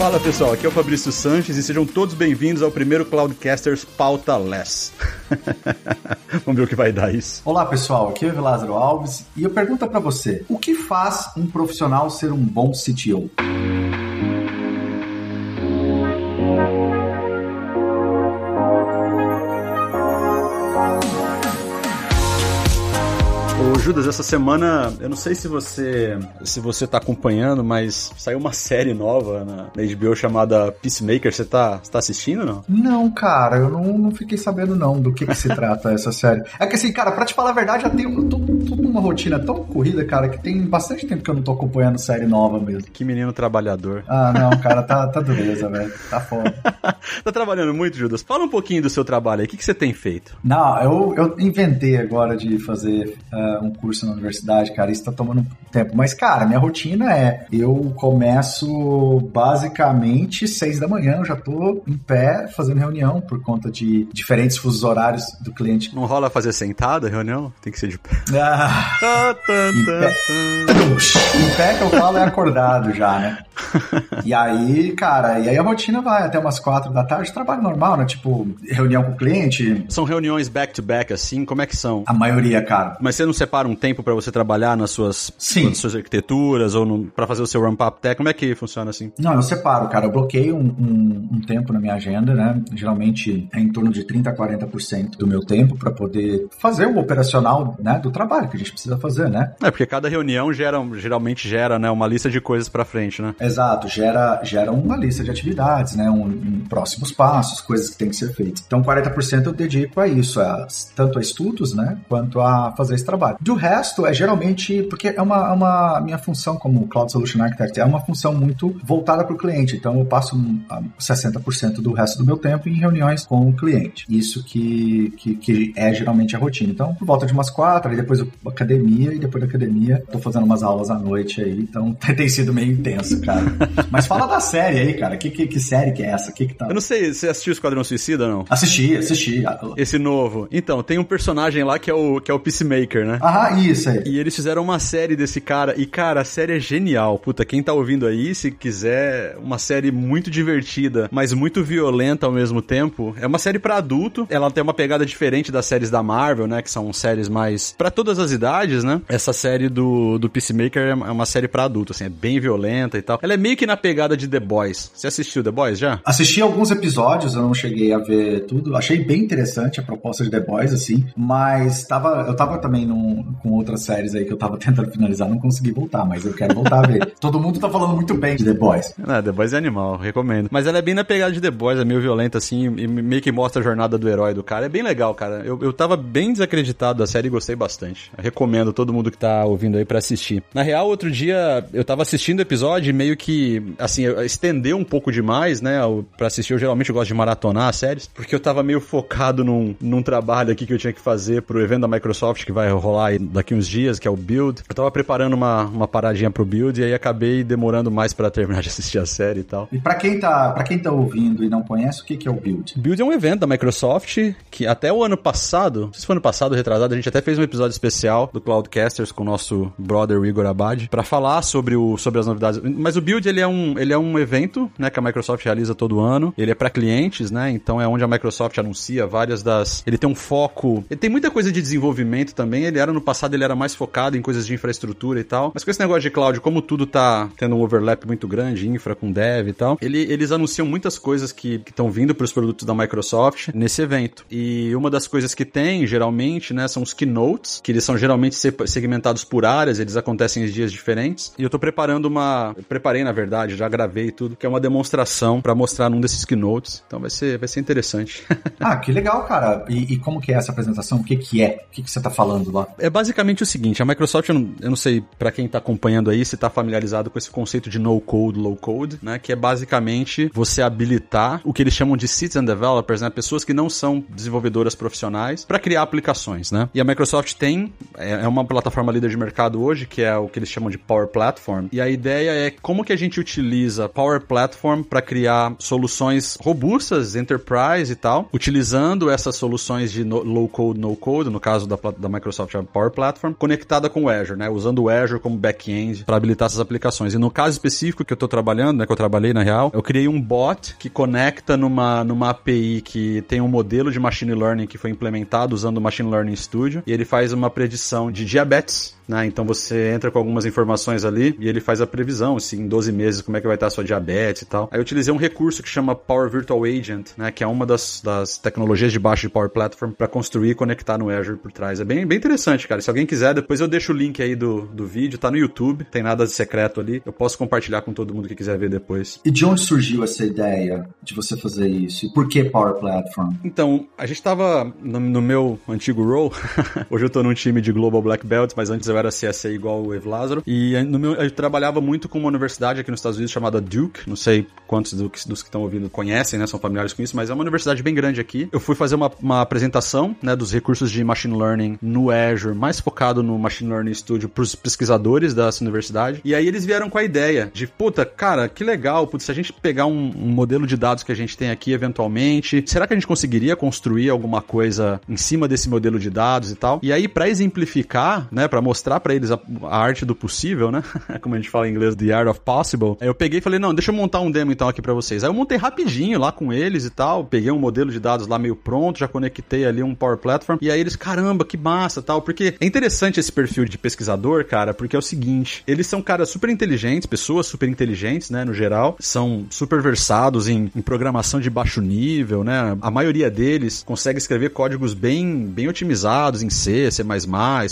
Fala pessoal, aqui é o Fabrício Sanches e sejam todos bem-vindos ao primeiro Cloudcasters Pauta Less. Vamos ver o que vai dar isso. Olá pessoal, aqui é o Lázaro Alves e eu pergunto para você: o que faz um profissional ser um bom CTO? Judas, essa semana, eu não sei se você se você tá acompanhando, mas saiu uma série nova na, na HBO chamada Peacemaker. Você tá, você tá assistindo não? Não, cara, eu não, não fiquei sabendo não do que, que se trata essa série. É que assim, cara, pra te falar a verdade, já tenho, eu tô, tô numa rotina tão corrida, cara, que tem bastante tempo que eu não tô acompanhando série nova mesmo. Que menino trabalhador. Ah, não, cara, tá, tá dureza, velho. Tá foda. tá trabalhando muito, Judas? Fala um pouquinho do seu trabalho aí. O que, que você tem feito? Não, eu, eu inventei agora de fazer uh, um um curso na universidade, cara, isso tá tomando tempo. Mas, cara, minha rotina é: eu começo basicamente seis da manhã, eu já tô em pé fazendo reunião por conta de diferentes fusos horários do cliente. Não rola fazer sentada a reunião? Tem que ser de pé. Ah, em, pé. em pé que eu falo é acordado já, né? e aí, cara, e aí a rotina vai até umas quatro da tarde, trabalho normal, né? Tipo, reunião com o cliente. São reuniões back-to-back, -back, assim? Como é que são? A maioria, cara. Mas você não separa um tempo para você trabalhar nas suas, Sim. Nas suas arquiteturas ou para fazer o seu ramp-up tech? Como é que funciona assim? Não, eu separo, cara. Eu bloqueio um, um, um tempo na minha agenda, né? Geralmente é em torno de 30 a 40% do meu tempo para poder fazer o operacional, né? Do trabalho que a gente precisa fazer, né? É, porque cada reunião gera, geralmente gera, né? Uma lista de coisas para frente, né? Exato. Gera, gera uma lista de atividades, né? Um, um próximos passos, coisas que tem que ser feitas. Então, 40% eu dedico a isso, a, tanto a estudos, né? Quanto a fazer esse trabalho. Do resto, é geralmente, porque é uma, é uma minha função como Cloud Solution Architect, é uma função muito voltada para o cliente. Então, eu passo 60% do resto do meu tempo em reuniões com o cliente. Isso que, que, que é geralmente a rotina. Então, por volta de umas quatro, aí depois academia, e depois da academia, tô fazendo umas aulas à noite aí. Então, tem sido meio intenso, cara. Mas fala da série aí, cara. Que, que, que série que é essa? Que que tá... Eu não sei, você assistiu Esquadrão Suicida ou não? Assisti, assisti. Esse novo. Então, tem um personagem lá que é o, que é o Peacemaker, né? Aham, isso aí. E eles fizeram uma série desse cara. E, cara, a série é genial. Puta, quem tá ouvindo aí, se quiser uma série muito divertida, mas muito violenta ao mesmo tempo, é uma série para adulto. Ela tem uma pegada diferente das séries da Marvel, né? Que são séries mais para todas as idades, né? Essa série do, do Peacemaker é uma série para adulto, assim, é bem violenta e tal. Ela é meio que na pegada de The Boys. Você assistiu The Boys já? Assisti alguns episódios, eu não cheguei a ver tudo. Achei bem interessante a proposta de The Boys, assim, mas tava, eu tava também num, com outras séries aí que eu tava tentando finalizar, não consegui voltar, mas eu quero voltar a ver. Todo mundo tá falando muito bem de The Boys. É, The Boys é animal, recomendo. Mas ela é bem na pegada de The Boys, é meio violenta, assim, e meio que mostra a jornada do herói do cara. É bem legal, cara. Eu, eu tava bem desacreditado da série e gostei bastante. Eu recomendo todo mundo que tá ouvindo aí para assistir. Na real, outro dia eu tava assistindo o episódio e meio que, assim, estendeu um pouco demais, né? Pra assistir, eu geralmente gosto de maratonar as séries, porque eu tava meio focado num, num trabalho aqui que eu tinha que fazer pro evento da Microsoft que vai rolar daqui uns dias, que é o Build. Eu tava preparando uma, uma paradinha pro Build e aí acabei demorando mais para terminar de assistir a série e tal. E para quem tá, para quem tá ouvindo e não conhece, o que que é o Build? Build é um evento da Microsoft que até o ano passado, não sei se foi ano passado, retrasado, a gente até fez um episódio especial do Cloudcasters com o nosso brother Igor Abad para falar sobre o sobre as novidades. Mas o Build ele é um ele é um evento, né, que a Microsoft realiza todo ano. Ele é para clientes, né? Então é onde a Microsoft anuncia várias das. Ele tem um foco. Ele tem muita coisa de desenvolvimento também. Ele era no passado, ele era mais focado em coisas de infraestrutura e tal. Mas com esse negócio de cloud, como tudo tá tendo um overlap muito grande, infra com dev e tal, ele, eles anunciam muitas coisas que estão vindo para os produtos da Microsoft nesse evento. E uma das coisas que tem, geralmente, né, são os keynotes, que eles são geralmente segmentados por áreas, eles acontecem em dias diferentes. E eu tô preparando uma. Preparei na verdade, já gravei tudo, que é uma demonstração para mostrar num desses keynotes. Então vai ser, vai ser interessante. ah, que legal, cara. E, e, como que é essa apresentação? O que que é? O que que você tá falando lá? É basicamente o seguinte, a Microsoft, eu não, eu não sei para quem tá acompanhando aí se tá familiarizado com esse conceito de no code, low code, né, que é basicamente você habilitar o que eles chamam de citizen developers, né, pessoas que não são desenvolvedoras profissionais para criar aplicações, né? E a Microsoft tem é, é uma plataforma líder de mercado hoje, que é o que eles chamam de Power Platform. E a ideia é como que a gente utiliza Power Platform para criar soluções robustas, enterprise e tal, utilizando essas soluções de no, low code, no code, no caso da, da Microsoft Power Platform, conectada com o Azure, né? Usando o Azure como back-end para habilitar essas aplicações. E no caso específico que eu estou trabalhando, né, que eu trabalhei na real, eu criei um bot que conecta numa, numa API que tem um modelo de machine learning que foi implementado usando o Machine Learning Studio e ele faz uma predição de diabetes né? Então você entra com algumas informações ali e ele faz a previsão, se em 12 meses como é que vai estar a sua diabetes e tal. Aí eu utilizei um recurso que chama Power Virtual Agent, né? Que é uma das, das tecnologias de baixo de Power Platform para construir e conectar no Azure por trás. É bem, bem interessante, cara. Se alguém quiser, depois eu deixo o link aí do, do vídeo, tá no YouTube, tem nada de secreto ali. Eu posso compartilhar com todo mundo que quiser ver depois. E de onde surgiu essa ideia de você fazer isso? E por que Power Platform? Então, a gente tava no, no meu antigo role, hoje eu tô num time de Global Black Belts, mas antes eu era CSA igual o Ev Lázaro. E no meu, eu trabalhava muito com uma universidade aqui nos Estados Unidos chamada Duke. Não sei quantos dos, dos que estão ouvindo conhecem, né? São familiares com isso, mas é uma universidade bem grande aqui. Eu fui fazer uma, uma apresentação, né? Dos recursos de Machine Learning no Azure, mais focado no Machine Learning Studio para os pesquisadores dessa universidade. E aí eles vieram com a ideia de, puta, cara, que legal, putz, se a gente pegar um, um modelo de dados que a gente tem aqui eventualmente, será que a gente conseguiria construir alguma coisa em cima desse modelo de dados e tal? E aí, para exemplificar, né, para mostrar para eles a, a, arte do possível, né? Como a gente fala em inglês, the art of possible. Aí eu peguei e falei, não, deixa eu montar um demo então aqui para vocês. Aí eu montei rapidinho lá com eles e tal, peguei um modelo de dados lá meio pronto, já conectei ali um Power Platform. E aí eles, caramba, que massa tal. Porque é interessante esse perfil de pesquisador, cara, porque é o seguinte, eles são caras super inteligentes, pessoas super inteligentes, né, no geral, são super versados em, em programação de baixo nível, né? A maioria deles consegue escrever códigos bem, bem otimizados em C, C++,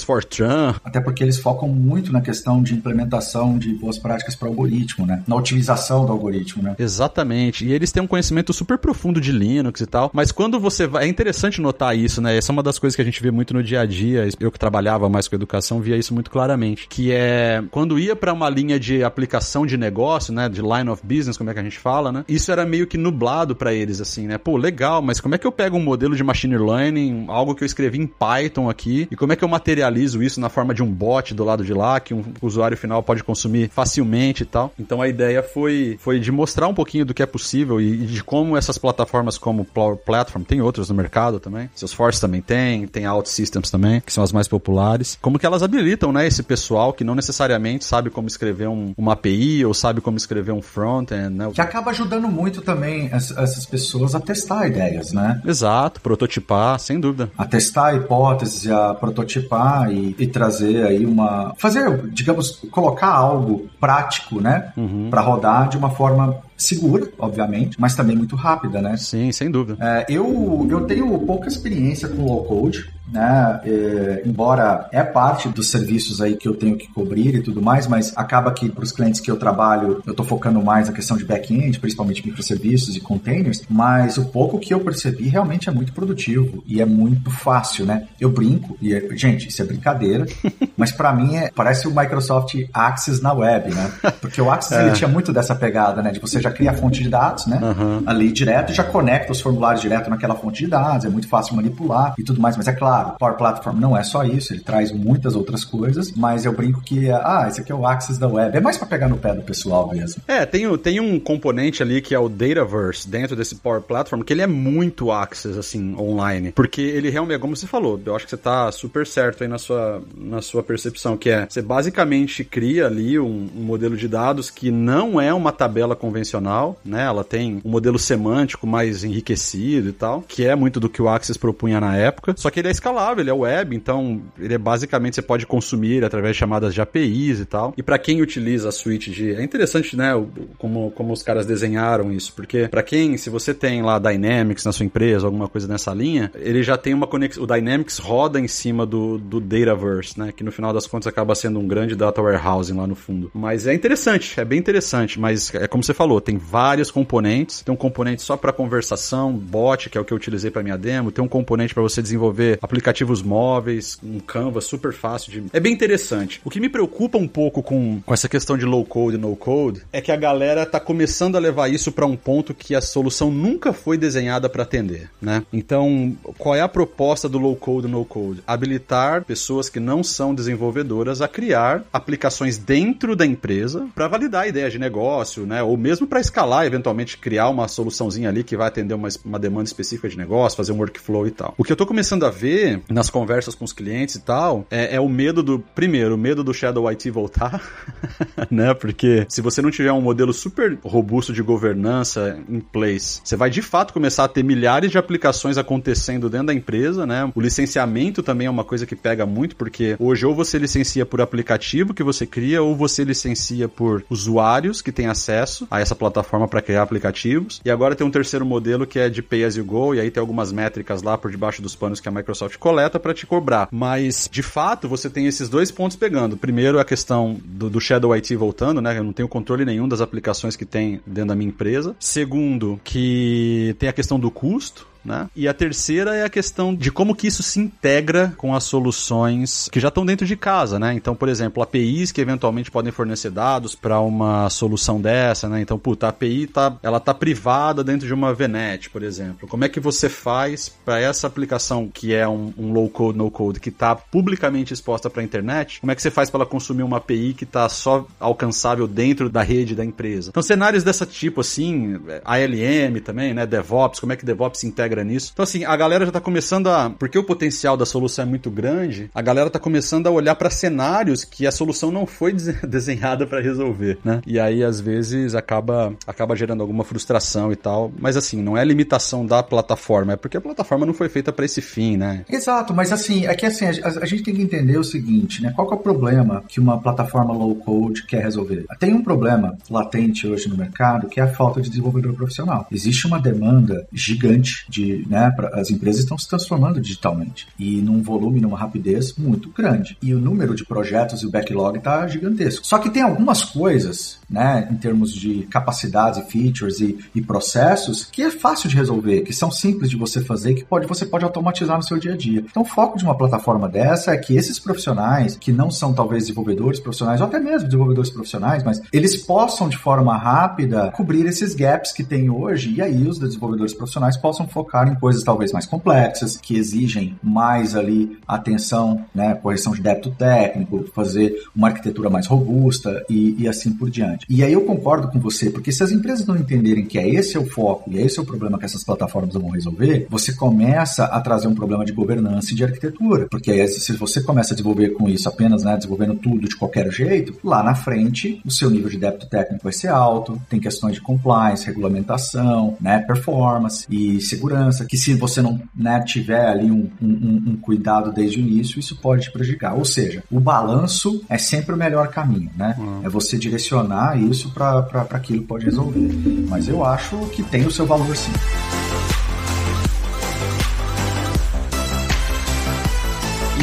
Fortran. Até porque eles focam muito na questão de implementação de boas práticas para algoritmo, né? Na otimização do algoritmo, né? Exatamente. E eles têm um conhecimento super profundo de Linux e tal. Mas quando você vai. É interessante notar isso, né? Essa é uma das coisas que a gente vê muito no dia a dia. Eu que trabalhava mais com educação via isso muito claramente. Que é quando ia para uma linha de aplicação de negócio, né? De line of business, como é que a gente fala, né? Isso era meio que nublado para eles, assim, né? Pô, legal, mas como é que eu pego um modelo de machine learning, algo que eu escrevi em Python aqui, e como é que eu materializo isso na forma de um bot do lado de lá, que um usuário final pode consumir facilmente e tal. Então a ideia foi, foi de mostrar um pouquinho do que é possível e, e de como essas plataformas como Power Platform, tem outras no mercado também, Salesforce também tem, tem OutSystems também, que são as mais populares, como que elas habilitam, né, esse pessoal que não necessariamente sabe como escrever um, uma API ou sabe como escrever um front-end, né? Que acaba ajudando muito também essas pessoas a testar ideias, né? Exato, prototipar, sem dúvida. A testar hipóteses, a prototipar e, e trazer aí uma... fazer, digamos, colocar algo prático, né? Uhum. Para rodar de uma forma segura, obviamente, mas também muito rápida, né? Sim, sem dúvida. É, eu, eu tenho pouca experiência com low code, né? É, embora é parte dos serviços aí que eu tenho que cobrir e tudo mais, mas acaba que para os clientes que eu trabalho, eu estou focando mais na questão de back-end, principalmente microserviços e containers, mas o pouco que eu percebi realmente é muito produtivo e é muito fácil, né? Eu brinco e, gente, isso é brincadeira, mas para mim é, parece o Microsoft Access na web, né? Porque o Access é. ele tinha muito dessa pegada, né? De você já cria a fonte de dados, né? Uhum. Ali direto já conecta os formulários direto naquela fonte de dados, é muito fácil manipular e tudo mais, mas é claro Claro, Power Platform não é só isso, ele traz muitas outras coisas, mas eu brinco que, ah, esse aqui é o Access da web. É mais para pegar no pé do pessoal mesmo. É, tem, tem um componente ali que é o Dataverse dentro desse Power Platform, que ele é muito Access, assim, online. Porque ele realmente, é como você falou, eu acho que você tá super certo aí na sua, na sua percepção, que é, você basicamente cria ali um, um modelo de dados que não é uma tabela convencional, né? Ela tem um modelo semântico mais enriquecido e tal, que é muito do que o Access propunha na época, só que ele é escalável, ele é web, então ele é basicamente você pode consumir através de chamadas de APIs e tal. E para quem utiliza a suite de. É interessante, né? Como, como os caras desenharam isso, porque para quem, se você tem lá Dynamics na sua empresa, alguma coisa nessa linha, ele já tem uma conexão. O Dynamics roda em cima do, do Dataverse, né? Que no final das contas acaba sendo um grande data warehousing lá no fundo. Mas é interessante, é bem interessante, mas é como você falou, tem vários componentes. Tem um componente só para conversação, bot, que é o que eu utilizei para minha demo, tem um componente para você desenvolver aplicativos móveis, um Canvas super fácil de. É bem interessante. O que me preocupa um pouco com, com essa questão de low code e no code é que a galera tá começando a levar isso para um ponto que a solução nunca foi desenhada para atender, né? Então, qual é a proposta do low code e no code? Habilitar pessoas que não são desenvolvedoras a criar aplicações dentro da empresa para validar a ideia de negócio, né? Ou mesmo para escalar, eventualmente criar uma soluçãozinha ali que vai atender uma, uma demanda específica de negócio, fazer um workflow e tal. O que eu tô começando a ver nas conversas com os clientes e tal é, é o medo do, primeiro, o medo do Shadow IT voltar, né? Porque se você não tiver um modelo super robusto de governança em place, você vai de fato começar a ter milhares de aplicações acontecendo dentro da empresa, né? O licenciamento também é uma coisa que pega muito, porque hoje ou você licencia por aplicativo que você cria, ou você licencia por usuários que têm acesso a essa plataforma para criar aplicativos. E agora tem um terceiro modelo que é de pay as you go, e aí tem algumas métricas lá por debaixo dos panos que a Microsoft coleta para te cobrar. Mas, de fato, você tem esses dois pontos pegando. Primeiro, a questão do, do Shadow IT voltando, né? Eu não tenho controle nenhum das aplicações que tem dentro da minha empresa. Segundo, que tem a questão do custo né? E a terceira é a questão de como que isso se integra com as soluções que já estão dentro de casa, né? Então, por exemplo, APIs que eventualmente podem fornecer dados para uma solução dessa, né? Então, puta, a API tá, ela tá privada dentro de uma VNet, por exemplo. Como é que você faz para essa aplicação que é um, um low code, no code, que está publicamente exposta para a internet? Como é que você faz para ela consumir uma API que está só alcançável dentro da rede da empresa? Então, cenários dessa tipo, assim, ALM também, né? DevOps, como é que DevOps se integra nisso. Então, assim, a galera já tá começando a. Porque o potencial da solução é muito grande, a galera tá começando a olhar para cenários que a solução não foi desenhada para resolver, né? E aí, às vezes, acaba, acaba gerando alguma frustração e tal. Mas, assim, não é limitação da plataforma, é porque a plataforma não foi feita para esse fim, né? Exato, mas, assim, é que, assim, a, a, gente tem que entender o seguinte, né? Qual é o problema que uma plataforma low code quer resolver? Tem um problema latente hoje no mercado que é a falta de desenvolvedor profissional. Existe uma demanda gigante de né, pra, as empresas estão se transformando digitalmente e num volume, numa rapidez muito grande. E o número de projetos e o backlog está gigantesco. Só que tem algumas coisas, né, em termos de capacidades e features e, e, processos, que é fácil de resolver, que são simples de você fazer, que pode, você pode automatizar no seu dia a dia. Então, o foco de uma plataforma dessa é que esses profissionais, que não são talvez desenvolvedores profissionais, ou até mesmo desenvolvedores profissionais, mas eles possam de forma rápida cobrir esses gaps que tem hoje, e aí os desenvolvedores profissionais possam focar em coisas talvez mais complexas, que exigem mais ali atenção, né, correção de débito técnico, fazer uma arquitetura mais robusta e, e assim por diante. E aí eu concordo com você, porque se as empresas não entenderem que é esse é o foco e é esse é o problema que essas plataformas vão resolver, você começa a trazer um problema de governança e de arquitetura, porque aí, se você começa a desenvolver com isso apenas, né, desenvolvendo tudo de qualquer jeito, lá na frente o seu nível de débito técnico vai ser alto, tem questões de compliance, regulamentação, né, performance e segurança segurança, que se você não né, tiver ali um, um, um, cuidado desde o início, isso pode te prejudicar. Ou seja, o balanço é sempre o melhor caminho, né? Uhum. É você direcionar isso para aquilo pode resolver. Mas eu acho que tem o seu valor sim.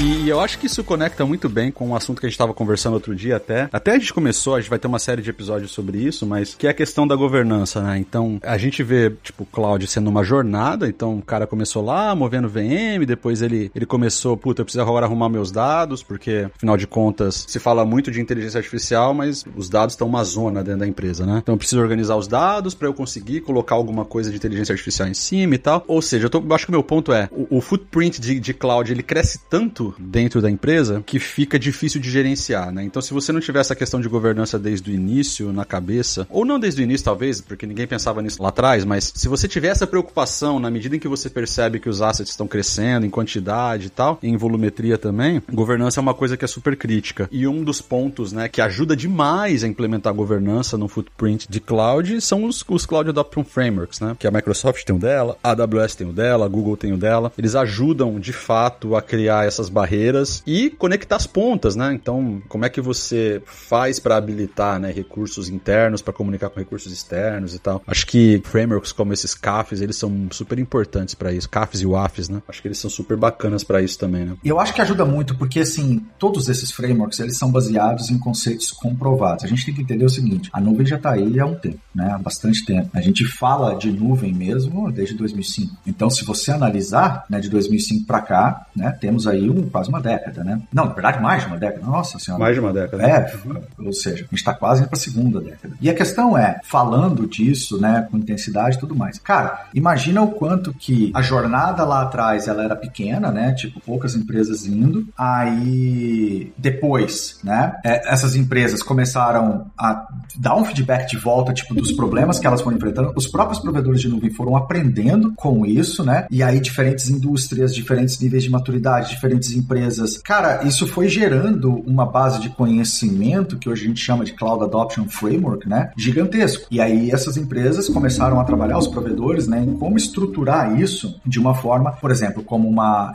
E eu acho que isso conecta muito bem com um assunto que a gente estava conversando outro dia até. Até a gente começou, a gente vai ter uma série de episódios sobre isso, mas que é a questão da governança, né? Então, a gente vê, tipo, o Cloud sendo uma jornada, então o cara começou lá, movendo VM, depois ele, ele começou, puta, eu preciso agora arrumar meus dados, porque, afinal de contas, se fala muito de inteligência artificial, mas os dados estão uma zona dentro da empresa, né? Então, eu preciso organizar os dados para eu conseguir colocar alguma coisa de inteligência artificial em cima e tal. Ou seja, eu, tô, eu acho que o meu ponto é, o, o footprint de, de cloud, ele cresce tanto dentro da empresa que fica difícil de gerenciar, né? Então, se você não tiver essa questão de governança desde o início na cabeça, ou não desde o início, talvez, porque ninguém pensava nisso lá atrás, mas se você tiver essa preocupação na medida em que você percebe que os assets estão crescendo em quantidade e tal, em volumetria também, governança é uma coisa que é super crítica. E um dos pontos, né, que ajuda demais a implementar governança no footprint de cloud são os, os Cloud Adoption Frameworks, né? Que a Microsoft tem o dela, a AWS tem o dela, a Google tem o dela. Eles ajudam, de fato, a criar essas barreiras e conectar as pontas, né? Então, como é que você faz para habilitar, né, recursos internos para comunicar com recursos externos e tal? Acho que frameworks como esses CAFs, eles são super importantes para isso. CAFs e WAFs, né? Acho que eles são super bacanas para isso também, né? Eu acho que ajuda muito porque, assim, todos esses frameworks, eles são baseados em conceitos comprovados. A gente tem que entender o seguinte, a nuvem já está aí há um tempo, né? Há bastante tempo. A gente fala de nuvem mesmo desde 2005. Então, se você analisar, né, de 2005 para cá, né, temos aí um, quase uma década, né? Não, na verdade, mais de uma década. Nossa senhora. Mais de uma década. É, ou seja, a gente está quase indo para a segunda década. E a questão é, falando disso, né, com intensidade e tudo mais. Cara, imagina o quanto que a jornada lá atrás ela era pequena, né? Tipo, poucas empresas indo. Aí depois, né? É, essas empresas começaram a dar um feedback de volta, tipo, dos problemas que elas foram enfrentando. Os próprios provedores de nuvem foram aprendendo com isso, né? E aí diferentes indústrias, diferentes níveis de maturidade, diferentes empresas. Cara, isso foi gerando uma base de conhecimento que hoje a gente chama de Cloud Adoption Framework, né? Gigantesco. E aí essas empresas começaram a trabalhar, os provedores, né, em como estruturar isso de uma forma, por exemplo, como uma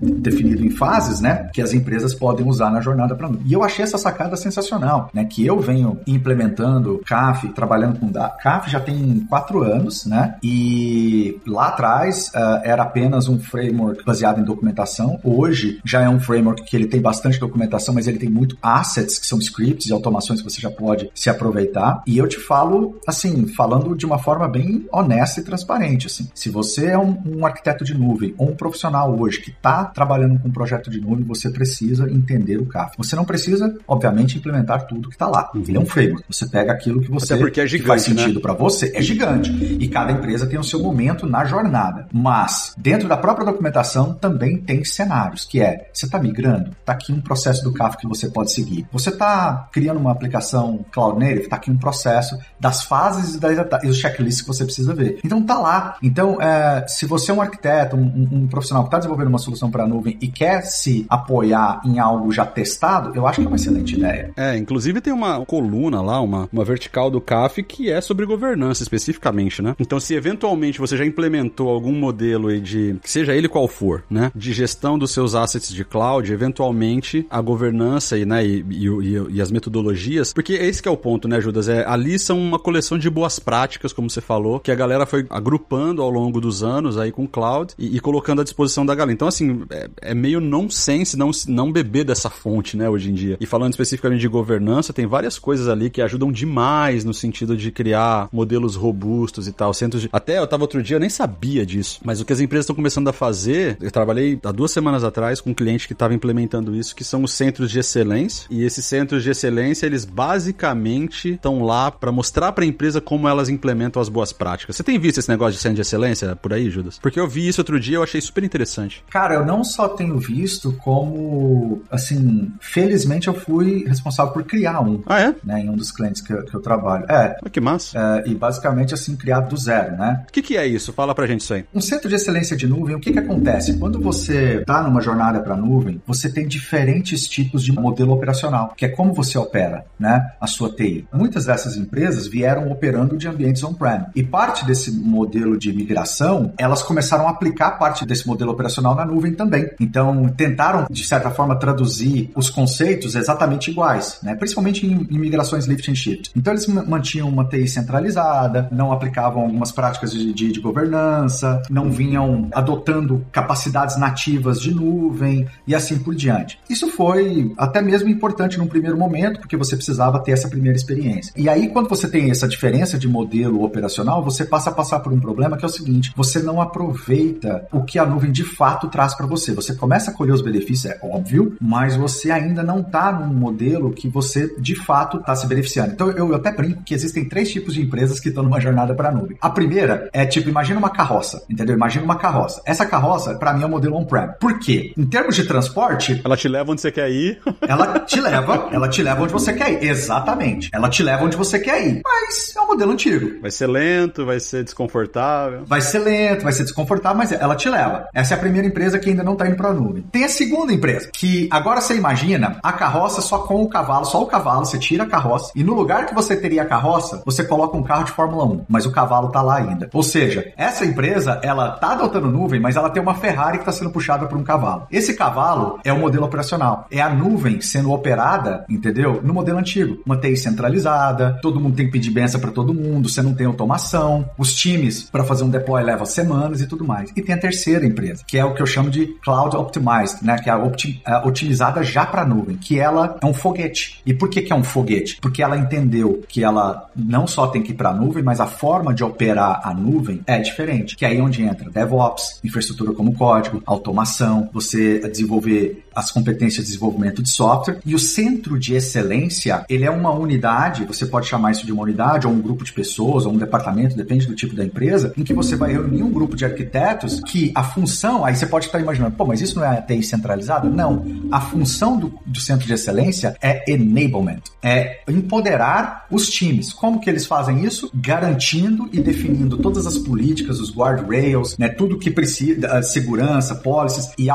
definido em fases, né, que as empresas podem usar na jornada para nuvem. E eu achei essa sacada sensacional, né, que eu venho implementando CAF, trabalhando com CAF já tem quatro anos, né, e lá atrás uh, era apenas um framework baseado em documentação. Hoje já é um framework que ele tem bastante documentação, mas ele tem muito assets que são scripts e automações que você já pode se aproveitar. E eu te falo, assim, falando de uma forma bem honesta e transparente, assim. Se você é um, um arquiteto de nuvem ou um profissional hoje que está trabalhando com um projeto de nuvem, você precisa entender o CAF. Você não precisa, obviamente, implementar tudo que está lá. Uhum. Ele é um framework. Você pega aquilo que você Até porque é gigante, que faz né? sentido né? para você, é gigante. E cada empresa tem o seu momento na jornada. Mas dentro da própria documentação também tem cenários, que é você está migrando, está aqui um processo do CAF que você pode seguir. Você está criando uma aplicação cloud native, está aqui um processo das fases e, das, e os checklists que você precisa ver. Então tá lá. Então, é, se você é um arquiteto, um, um profissional que está desenvolvendo uma solução para a nuvem e quer se apoiar em algo já testado, eu acho que é uma excelente ideia. É, inclusive tem uma coluna lá, uma, uma vertical do CAF que é sobre governança especificamente, né? Então, se eventualmente você já implementou algum modelo de, seja ele qual for, né, de gestão dos seus assets de cloud, eventualmente a governança e, né, e, e, e as metodologias, porque esse que é o ponto, né, Judas? É, ali são uma coleção de boas práticas, como você falou, que a galera foi agrupando ao longo dos anos aí com cloud e, e colocando à disposição da galera. Então, assim, é, é meio nonsense não, não beber dessa fonte, né, hoje em dia. E falando especificamente de governança, tem várias coisas ali que ajudam demais no sentido de criar modelos robustos e tal. Centros de... Até eu tava outro dia, eu nem sabia disso, mas o que as empresas estão começando a fazer, eu trabalhei há duas semanas atrás com um cliente que estava implementando isso, que são os centros de excelência. E esses centros de excelência, eles basicamente estão lá para mostrar para a empresa como elas implementam as boas práticas. Você tem visto esse negócio de centro de excelência por aí, Judas? Porque eu vi isso outro dia, eu achei super interessante. Cara, eu não só tenho visto, como, assim, felizmente eu fui responsável por criar um. Ah, é? Né, em um dos clientes que eu, que eu trabalho. É. Ah, que massa. É, e basicamente, assim, criado do zero, né? O que, que é isso? Fala pra gente isso aí. Um centro de excelência de nuvem, o que que acontece? Quando você tá numa jornada para nuvem, você tem diferentes tipos de modelo operacional, que é como você opera, né, a sua TI. Muitas dessas empresas vieram operando de ambientes on-prem. E parte desse modelo de migração, elas começaram a aplicar parte desse modelo operacional na nuvem também. Então, tentaram, de certa forma, traduzir os conceitos exatamente iguais, né? principalmente em, em migrações lift and shift. Então, eles mantinham uma TI centralizada, não aplicavam algumas práticas de, de, de governança, não vinham adotando capacidades nativas de nuvem e assim por diante. Isso foi até mesmo importante num primeiro momento, porque você precisava ter essa primeira experiência. E aí, quando você tem essa diferença de modelo operacional, você passa a passar por um problema que é o seguinte: você não aproveita o que a nuvem de fato traz para você. Você começa a colher os benefícios, é óbvio, mas você ainda não está num modelo que você de fato está se beneficiando. Então, eu, eu até brinco que existem três tipos de empresas que estão numa jornada para a nuvem. A primeira é tipo, imagina uma carroça, entendeu? Imagina uma carroça. Essa carroça, para mim, é o um modelo on-prem. Por quê? Em termos de transporte. Ela te leva onde você quer ir. ela te leva, ela te leva onde você quer ir. Exatamente. Ela te leva onde você quer ir. Mas é um modelo antigo. Vai ser lento, vai ser desconfortável. Vai ser lento, vai ser desconfortável, mas ela te leva. Essa é a primeira empresa que ainda não está indo para a nuvem. Tem a segunda empresa, que agora você imagina a carroça só com o cavalo, só o cavalo, você tira a carroça e no lugar que você teria a carroça, você coloca um carro de Fórmula 1, mas o cavalo tá lá ainda. Ou seja, essa empresa, ela tá adotando nuvem, mas ela tem uma Ferrari que está sendo puxada por um cavalo. Esse cavalo é o modelo operacional. É a nuvem sendo operada, entendeu? No modelo antigo. Uma TI centralizada, todo mundo tem que pedir benção para todo mundo, você não tem automação, os times para fazer um deploy leva semanas e tudo mais. E tem a terceira empresa, que é o que eu chamo de Cloud Optimized, né? Que é a, a otimizada já para nuvem, que ela é um foguete. E por que, que é um foguete? Porque ela entendeu que ela não só tem que ir para a nuvem, mas a forma de operar a nuvem é diferente. Que é aí onde entra DevOps, infraestrutura como código, automação, você desenvolver as competências de desenvolvimento de software. E o centro de excelência, ele é uma unidade, você pode chamar isso de uma unidade, ou um grupo de pessoas, ou um departamento, depende do tipo da empresa, em que você vai reunir um grupo de arquitetos que a função, aí você pode estar imaginando, pô, mas isso não é TI centralizada? Não. A função do, do centro de excelência é enablement, é empoderar os times. Como que eles fazem isso? Garantindo e definindo todas as políticas, os guardrails, né, tudo que precisa, segurança, policies e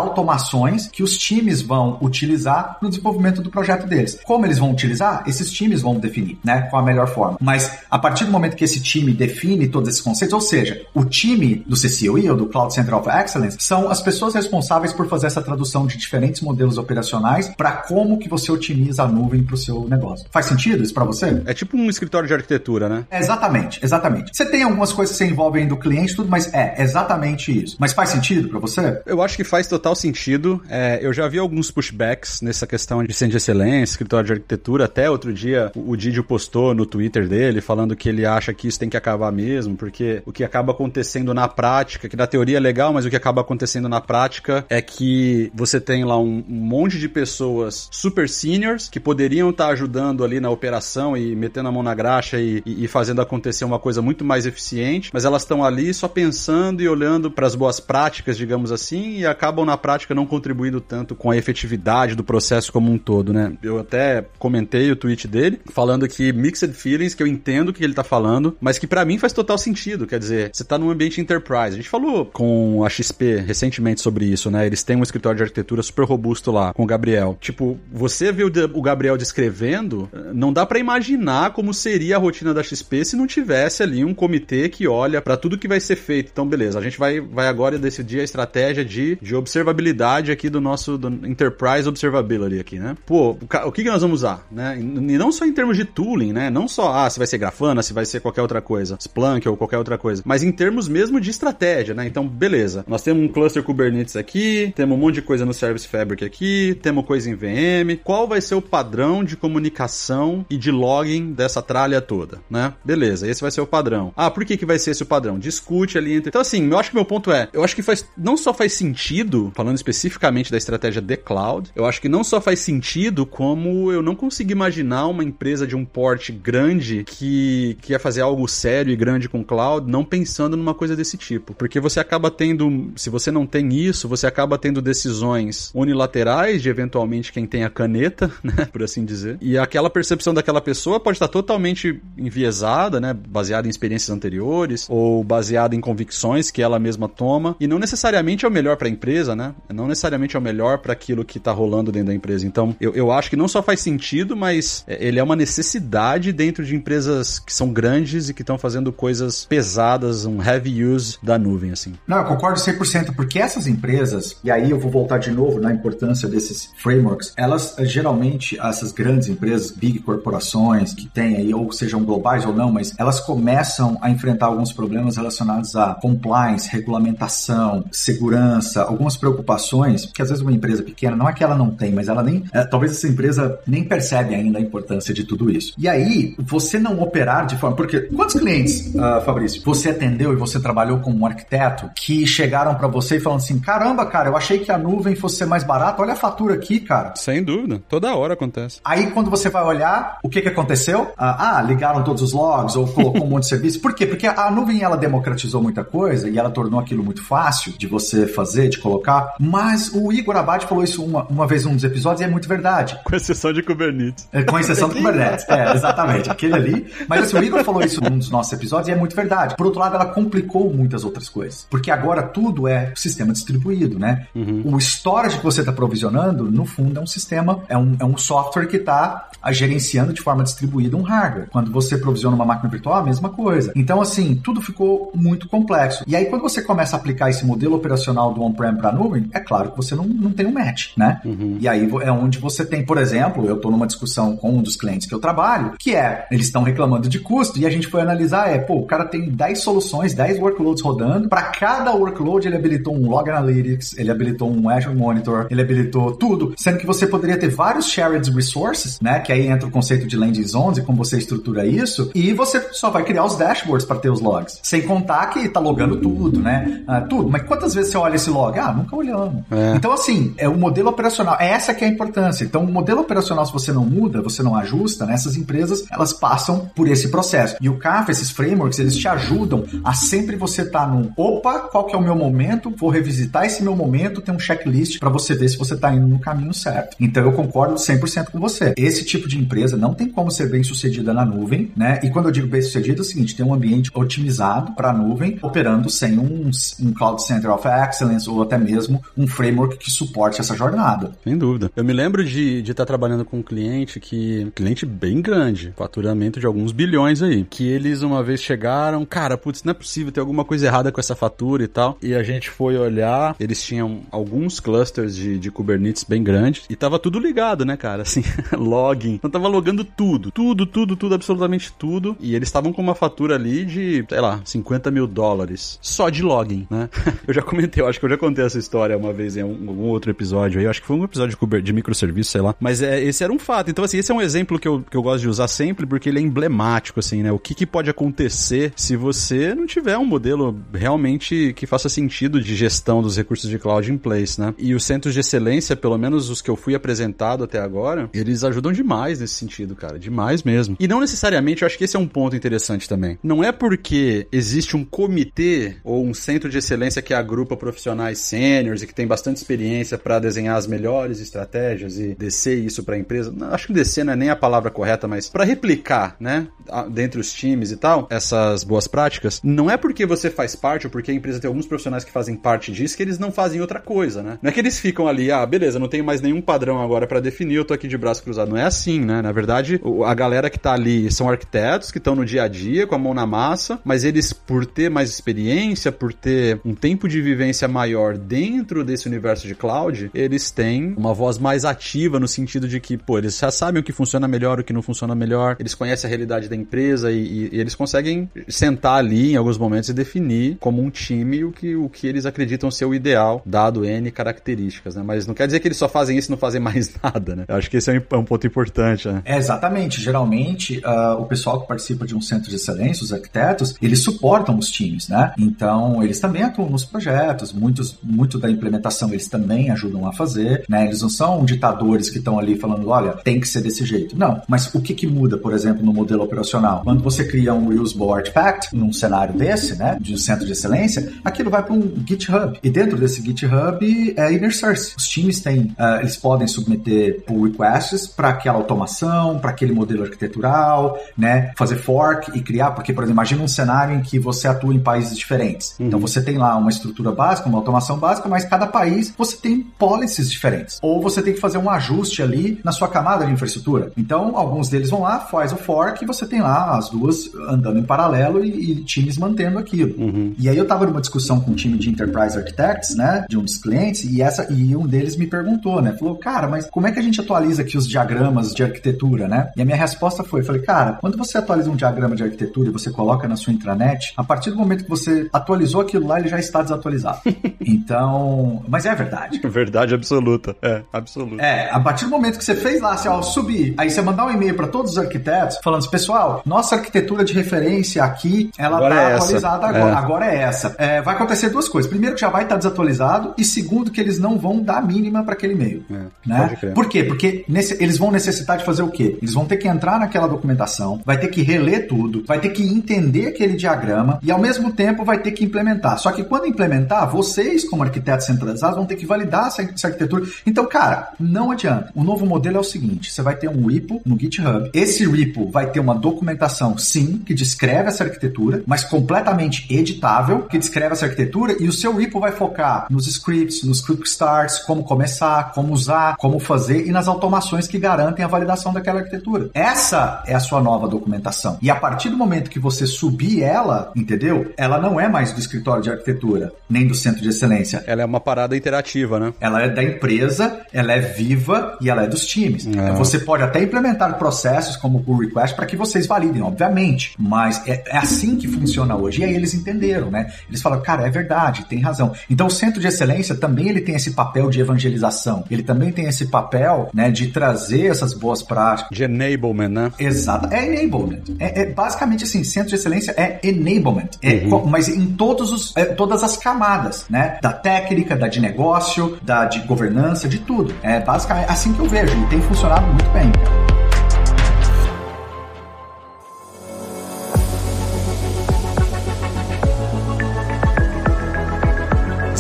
que os times vão utilizar no desenvolvimento do projeto deles. Como eles vão utilizar? Esses times vão definir, né, qual a melhor forma. Mas a partir do momento que esse time define todos esses conceitos, ou seja, o time do CCOE ou do Cloud Center of Excellence são as pessoas responsáveis por fazer essa tradução de diferentes modelos operacionais para como que você otimiza a nuvem para o seu negócio. Faz sentido isso para você? É tipo um escritório de arquitetura, né? É exatamente, exatamente. Você tem algumas coisas que você envolve aí do cliente, tudo, mas é exatamente isso. Mas faz sentido para você? Eu acho que faz total sentido. É, eu já vi alguns pushbacks nessa questão de centro de excelência, escritório de arquitetura. Até outro dia o Didio postou no Twitter dele falando que ele acha que isso tem que acabar mesmo, porque o que acaba acontecendo na prática, que na teoria é legal, mas o que acaba acontecendo na prática é que você tem lá um, um monte de pessoas super seniors que poderiam estar tá ajudando ali na operação e metendo a mão na graxa e, e, e fazendo acontecer uma coisa muito mais eficiente, mas elas estão ali só pensando e olhando para as boas práticas, digamos assim, e acabam na prática não contribuindo tanto com a efetividade do processo como um todo, né? Eu até comentei o tweet dele falando que mixed feelings, que eu entendo o que ele tá falando, mas que para mim faz total sentido, quer dizer, você tá num ambiente enterprise. A gente falou com a XP recentemente sobre isso, né? Eles têm um escritório de arquitetura super robusto lá com o Gabriel. Tipo, você vê o Gabriel descrevendo, não dá para imaginar como seria a rotina da XP se não tivesse ali um comitê que olha para tudo que vai ser feito. Então, beleza, a gente vai, vai agora decidir a estratégia de, de observabilidade aqui do nosso do Enterprise Observability aqui, né? Pô, o, que, que nós vamos usar, né? E não só em termos de tooling, né? Não só, ah, se vai ser Grafana, se vai ser qualquer outra coisa, Splunk ou qualquer outra coisa, mas em termos mesmo de estratégia, né? Então, beleza, nós temos um cluster Kubernetes aqui, temos um monte de coisa no Service Fabric aqui, temos coisa em VM, qual vai ser o padrão de comunicação e de login dessa tralha toda, né? Beleza, esse vai ser o padrão. Ah, por que que vai ser esse o padrão? Discute ali entre... Então, assim, eu acho que meu ponto é, eu acho que faz, não só faz sentido, falando especificamente da estratégia de cloud, eu acho que não só faz sentido, como eu não consigo imaginar uma empresa de um porte grande que, que ia fazer algo sério e grande com cloud, não pensando numa coisa desse tipo. Porque você acaba tendo, se você não tem isso, você acaba tendo decisões unilaterais de eventualmente quem tem a caneta, né, por assim dizer. E aquela percepção daquela pessoa pode estar totalmente enviesada, né, baseada em experiências anteriores ou baseada em convicções que ela mesma toma e não necessariamente é o melhor para a empresa, né? Não necessariamente é o melhor para aquilo que está rolando dentro da empresa. Então, eu, eu acho que não só faz sentido, mas é, ele é uma necessidade dentro de empresas que são grandes e que estão fazendo coisas pesadas, um heavy use da nuvem, assim. Não, eu concordo 100%, porque essas empresas, e aí eu vou voltar de novo na importância desses frameworks, elas geralmente, essas grandes empresas, big corporações que têm aí, ou sejam globais ou não, mas elas começam a enfrentar alguns problemas relacionados a compliance, regulamentação, segurança, algumas preocupações que às vezes uma empresa pequena, não é que ela não tem, mas ela nem, é, talvez essa empresa nem percebe ainda a importância de tudo isso. E aí, você não operar de forma. Porque quantos clientes, uh, Fabrício, você atendeu e você trabalhou como um arquiteto que chegaram para você e falam assim: caramba, cara, eu achei que a nuvem fosse ser mais barata, olha a fatura aqui, cara. Sem dúvida, toda hora acontece. Aí quando você vai olhar, o que que aconteceu? Ah, ah ligaram todos os logs ou colocou um monte de serviço. Por quê? Porque a nuvem ela democratizou muita coisa e ela tornou aquilo muito fácil de você fazer, de colocar. Mas o Igor Abad falou isso uma, uma vez num dos episódios e é muito verdade. Com exceção de Kubernetes. É, com exceção do Kubernetes. É, exatamente. Aquele ali. Mas assim, o Igor falou isso num dos nossos episódios e é muito verdade. Por outro lado, ela complicou muitas outras coisas. Porque agora tudo é sistema distribuído, né? Uhum. O storage que você está provisionando, no fundo, é um sistema, é um, é um software que está gerenciando de forma distribuída um hardware. Quando você provisiona uma máquina virtual, a mesma coisa. Então, assim, tudo ficou muito complexo. E aí, quando você começa a aplicar esse modelo operacional do on-prem para a nuvem, é claro que você não, não tem um match, né? Uhum. E aí é onde você tem, por exemplo, eu estou numa discussão com um dos clientes que eu trabalho, que é, eles estão reclamando de custo, e a gente foi analisar, é, pô, o cara tem 10 soluções, 10 workloads rodando, para cada workload ele habilitou um Log Analytics, ele habilitou um Azure Monitor, ele habilitou tudo, sendo que você poderia ter vários shared resources, né? Que aí entra o conceito de landing zones e como você estrutura isso, e você só vai criar os dashboards para ter os logs. Sem contar que tá logando tudo, né? Ah, tudo. Mas quantas vezes você olha esse log? Ah, nunca olhamos. É. Então, assim, é o modelo operacional. É essa que é a importância. Então, o modelo operacional, se você não muda, você não ajusta, né? Essas empresas, elas passam por esse processo. E o CAF, esses frameworks, eles te ajudam a sempre você estar tá no opa, qual que é o meu momento? Vou revisitar esse meu momento, tem um checklist para você ver se você tá indo no caminho certo. Então, eu concordo 100% com você. Esse tipo de empresa não tem como ser bem sucedida na nuvem, né? E quando eu digo bem sucedida, é o seguinte, tem um ambiente otimizado para nuvem, operando sem um, um Cloud Center of Excellence ou até mesmo um framework que suporte essa jornada. Sem dúvida. Eu me lembro de estar tá trabalhando com um cliente que, cliente bem grande, faturamento de alguns bilhões aí, que eles uma vez chegaram, cara, putz, não é possível ter alguma coisa errada com essa fatura e tal. E a gente foi olhar, eles tinham alguns clusters de, de Kubernetes bem grandes e tava tudo ligado, né, cara? Assim, login. Então tava logando tudo, tudo, tudo, tudo, absolutamente tudo. E eles estavam com uma fatura ali de, sei lá, 50 mil dólares só de login, né? eu já comentei, eu acho que eu já contei essa história uma vez em algum outro episódio aí. Eu acho que foi um episódio de, microserviço, sei lá. Mas é, esse era um fato. Então, assim, esse é um exemplo que eu, que eu gosto de usar sempre porque ele é emblemático, assim, né? O que, que pode acontecer se você não tiver um modelo realmente que faça sentido de gestão dos recursos de cloud em place, né? E os centros de excelência, pelo menos os que eu fui apresentado até agora, eles ajudam demais nesse sentido, cara. Demais mesmo. E não necessariamente, eu acho que esse é um ponto interessante também. Não é porque existe um comitê ou um centro de excelência que agrupa profissionais sêniores e que tem bastante experiência para desenhar as melhores estratégias e descer isso para a empresa. Acho que descer não é nem a palavra correta, mas para replicar, né, dentre os times e tal, essas boas práticas, não é porque você faz parte ou porque a empresa tem alguns profissionais que fazem parte disso que eles não fazem outra coisa, né? Não é que eles ficam ali, ah, beleza, não tenho mais nenhum padrão agora para definir, eu tô aqui de braço cruzado. Não é assim, né? Na verdade, a galera que tá ali são arquitetos que estão no dia a dia com a mão na massa, mas eles por ter mais experiência, por ter um tempo de vivência maior dentro desse universo de cloud, eles têm uma voz mais ativa no sentido de que, pô, eles já sabem o que funciona melhor, o que não funciona melhor, eles conhecem a realidade da empresa e, e, e eles conseguem sentar ali em alguns momentos e definir como um time o que, o que eles acreditam ser o ideal, dado N características, né? Mas não quer dizer que eles só fazem isso e não fazem mais nada, né? Eu acho que esse é um, é um ponto importante, né? É, exatamente. Geralmente, uh, o pessoal que participa de um centro de excelência, os arquitetos, eles suportam os times, né? Então, eles também atuam nos projetos, muitos, muito da implementação eles também ajudam a fazer, né? Eles não são ditadores que estão ali falando, olha, tem que ser desse jeito. Não, mas o que que muda, por exemplo, no modelo operacional? Quando você cria um Reusable Artifact num cenário desse, né, de um centro de excelência, aquilo vai para um GitHub. E dentro desse GitHub é inner source. Os times têm, uh, eles podem submeter pull requests para aquela automação, para aquele modelo arquitetural, né, fazer fork e criar, porque, por exemplo, imagina um cenário em que você atua em países diferentes. Uhum. Então você tem lá uma estrutura básica, uma automação básica, mas cada país você tem policies diferentes. Ou você tem que fazer um ajuste ali na sua camada de infraestrutura. Então, alguns deles vão lá, faz o fork e você tem lá as duas andando em paralelo e, e times mantendo aquilo. Uhum. E aí eu tava numa discussão com um time de Enterprise Architects, né, de um dos clientes, e essa e um deles me perguntou, né, falou, cara, mas como é que a gente atualiza aqui os diagramas de arquitetura, né? E a minha resposta foi, falei, cara, quando você atualiza um diagrama de arquitetura e você coloca na sua intranet, a partir do momento que você atualizou aquilo lá, ele já está desatualizado. então, mas é verdade. Verdade absoluta. É, absoluta. É, a partir do momento que você fez lá, assim, ó, subir, aí você mandar um e-mail para todos os arquitetos falando assim, pessoal, nossa arquitetura de referência aqui, ela agora tá é atualizada agora. É. Agora é essa. É, vai acontecer duas coisas. Primeiro, que já vai estar tá desatualizado, e segundo, que eles não vão dar mínima para aquele e-mail. É, né? Por quê? Porque nesse, eles vão necessitar de fazer o quê? Eles vão ter que entrar naquela documentação, vai ter que reler tudo, vai ter que entender aquele diagrama e ao mesmo tempo vai ter que implementar. Só que quando implementar, vocês, como arquitetos centralizados, vão ter que validar essa, essa arquitetura. Então, cara, não adianta. O novo modelo é o seguinte: você vai ter um repo no GitHub. Esse repo vai ter uma documentação, sim, que descreve essa arquitetura, mas completamente editável, que descreve essa arquitetura, e o seu repo vai focar nos scripts, nos quick starts, como começar, como usar, como fazer e nas automações que garantem a validação daquela arquitetura. Essa é a sua nova documentação. E a partir do momento que você subir ela, entendeu? Ela não é mais do escritório de arquitetura, nem do centro de excelência. Ela é uma parada interativa, né? Ela é da empresa, ela é viva e ela é dos times. É. Você pode até implementar processos como o pull request para que vocês validem, obviamente, mas é, é, assim que funciona hoje. E aí eles entenderam, né? Eles falaram, cara, é verdade, tem razão. Então o centro de excelência também ele tem esse papel de evangelização. Ele também tem esse papel, né, de trazer essas boas práticas. De enablement, né? Exato. É enablement. É, é basicamente assim, centro de excelência é enablement. É, uhum. Mas em todos os, é, todas as camadas, né? Da técnica, da de negócio, da de governança, de tudo. É basicamente assim que eu vejo. E tem funcionado muito bem, cara.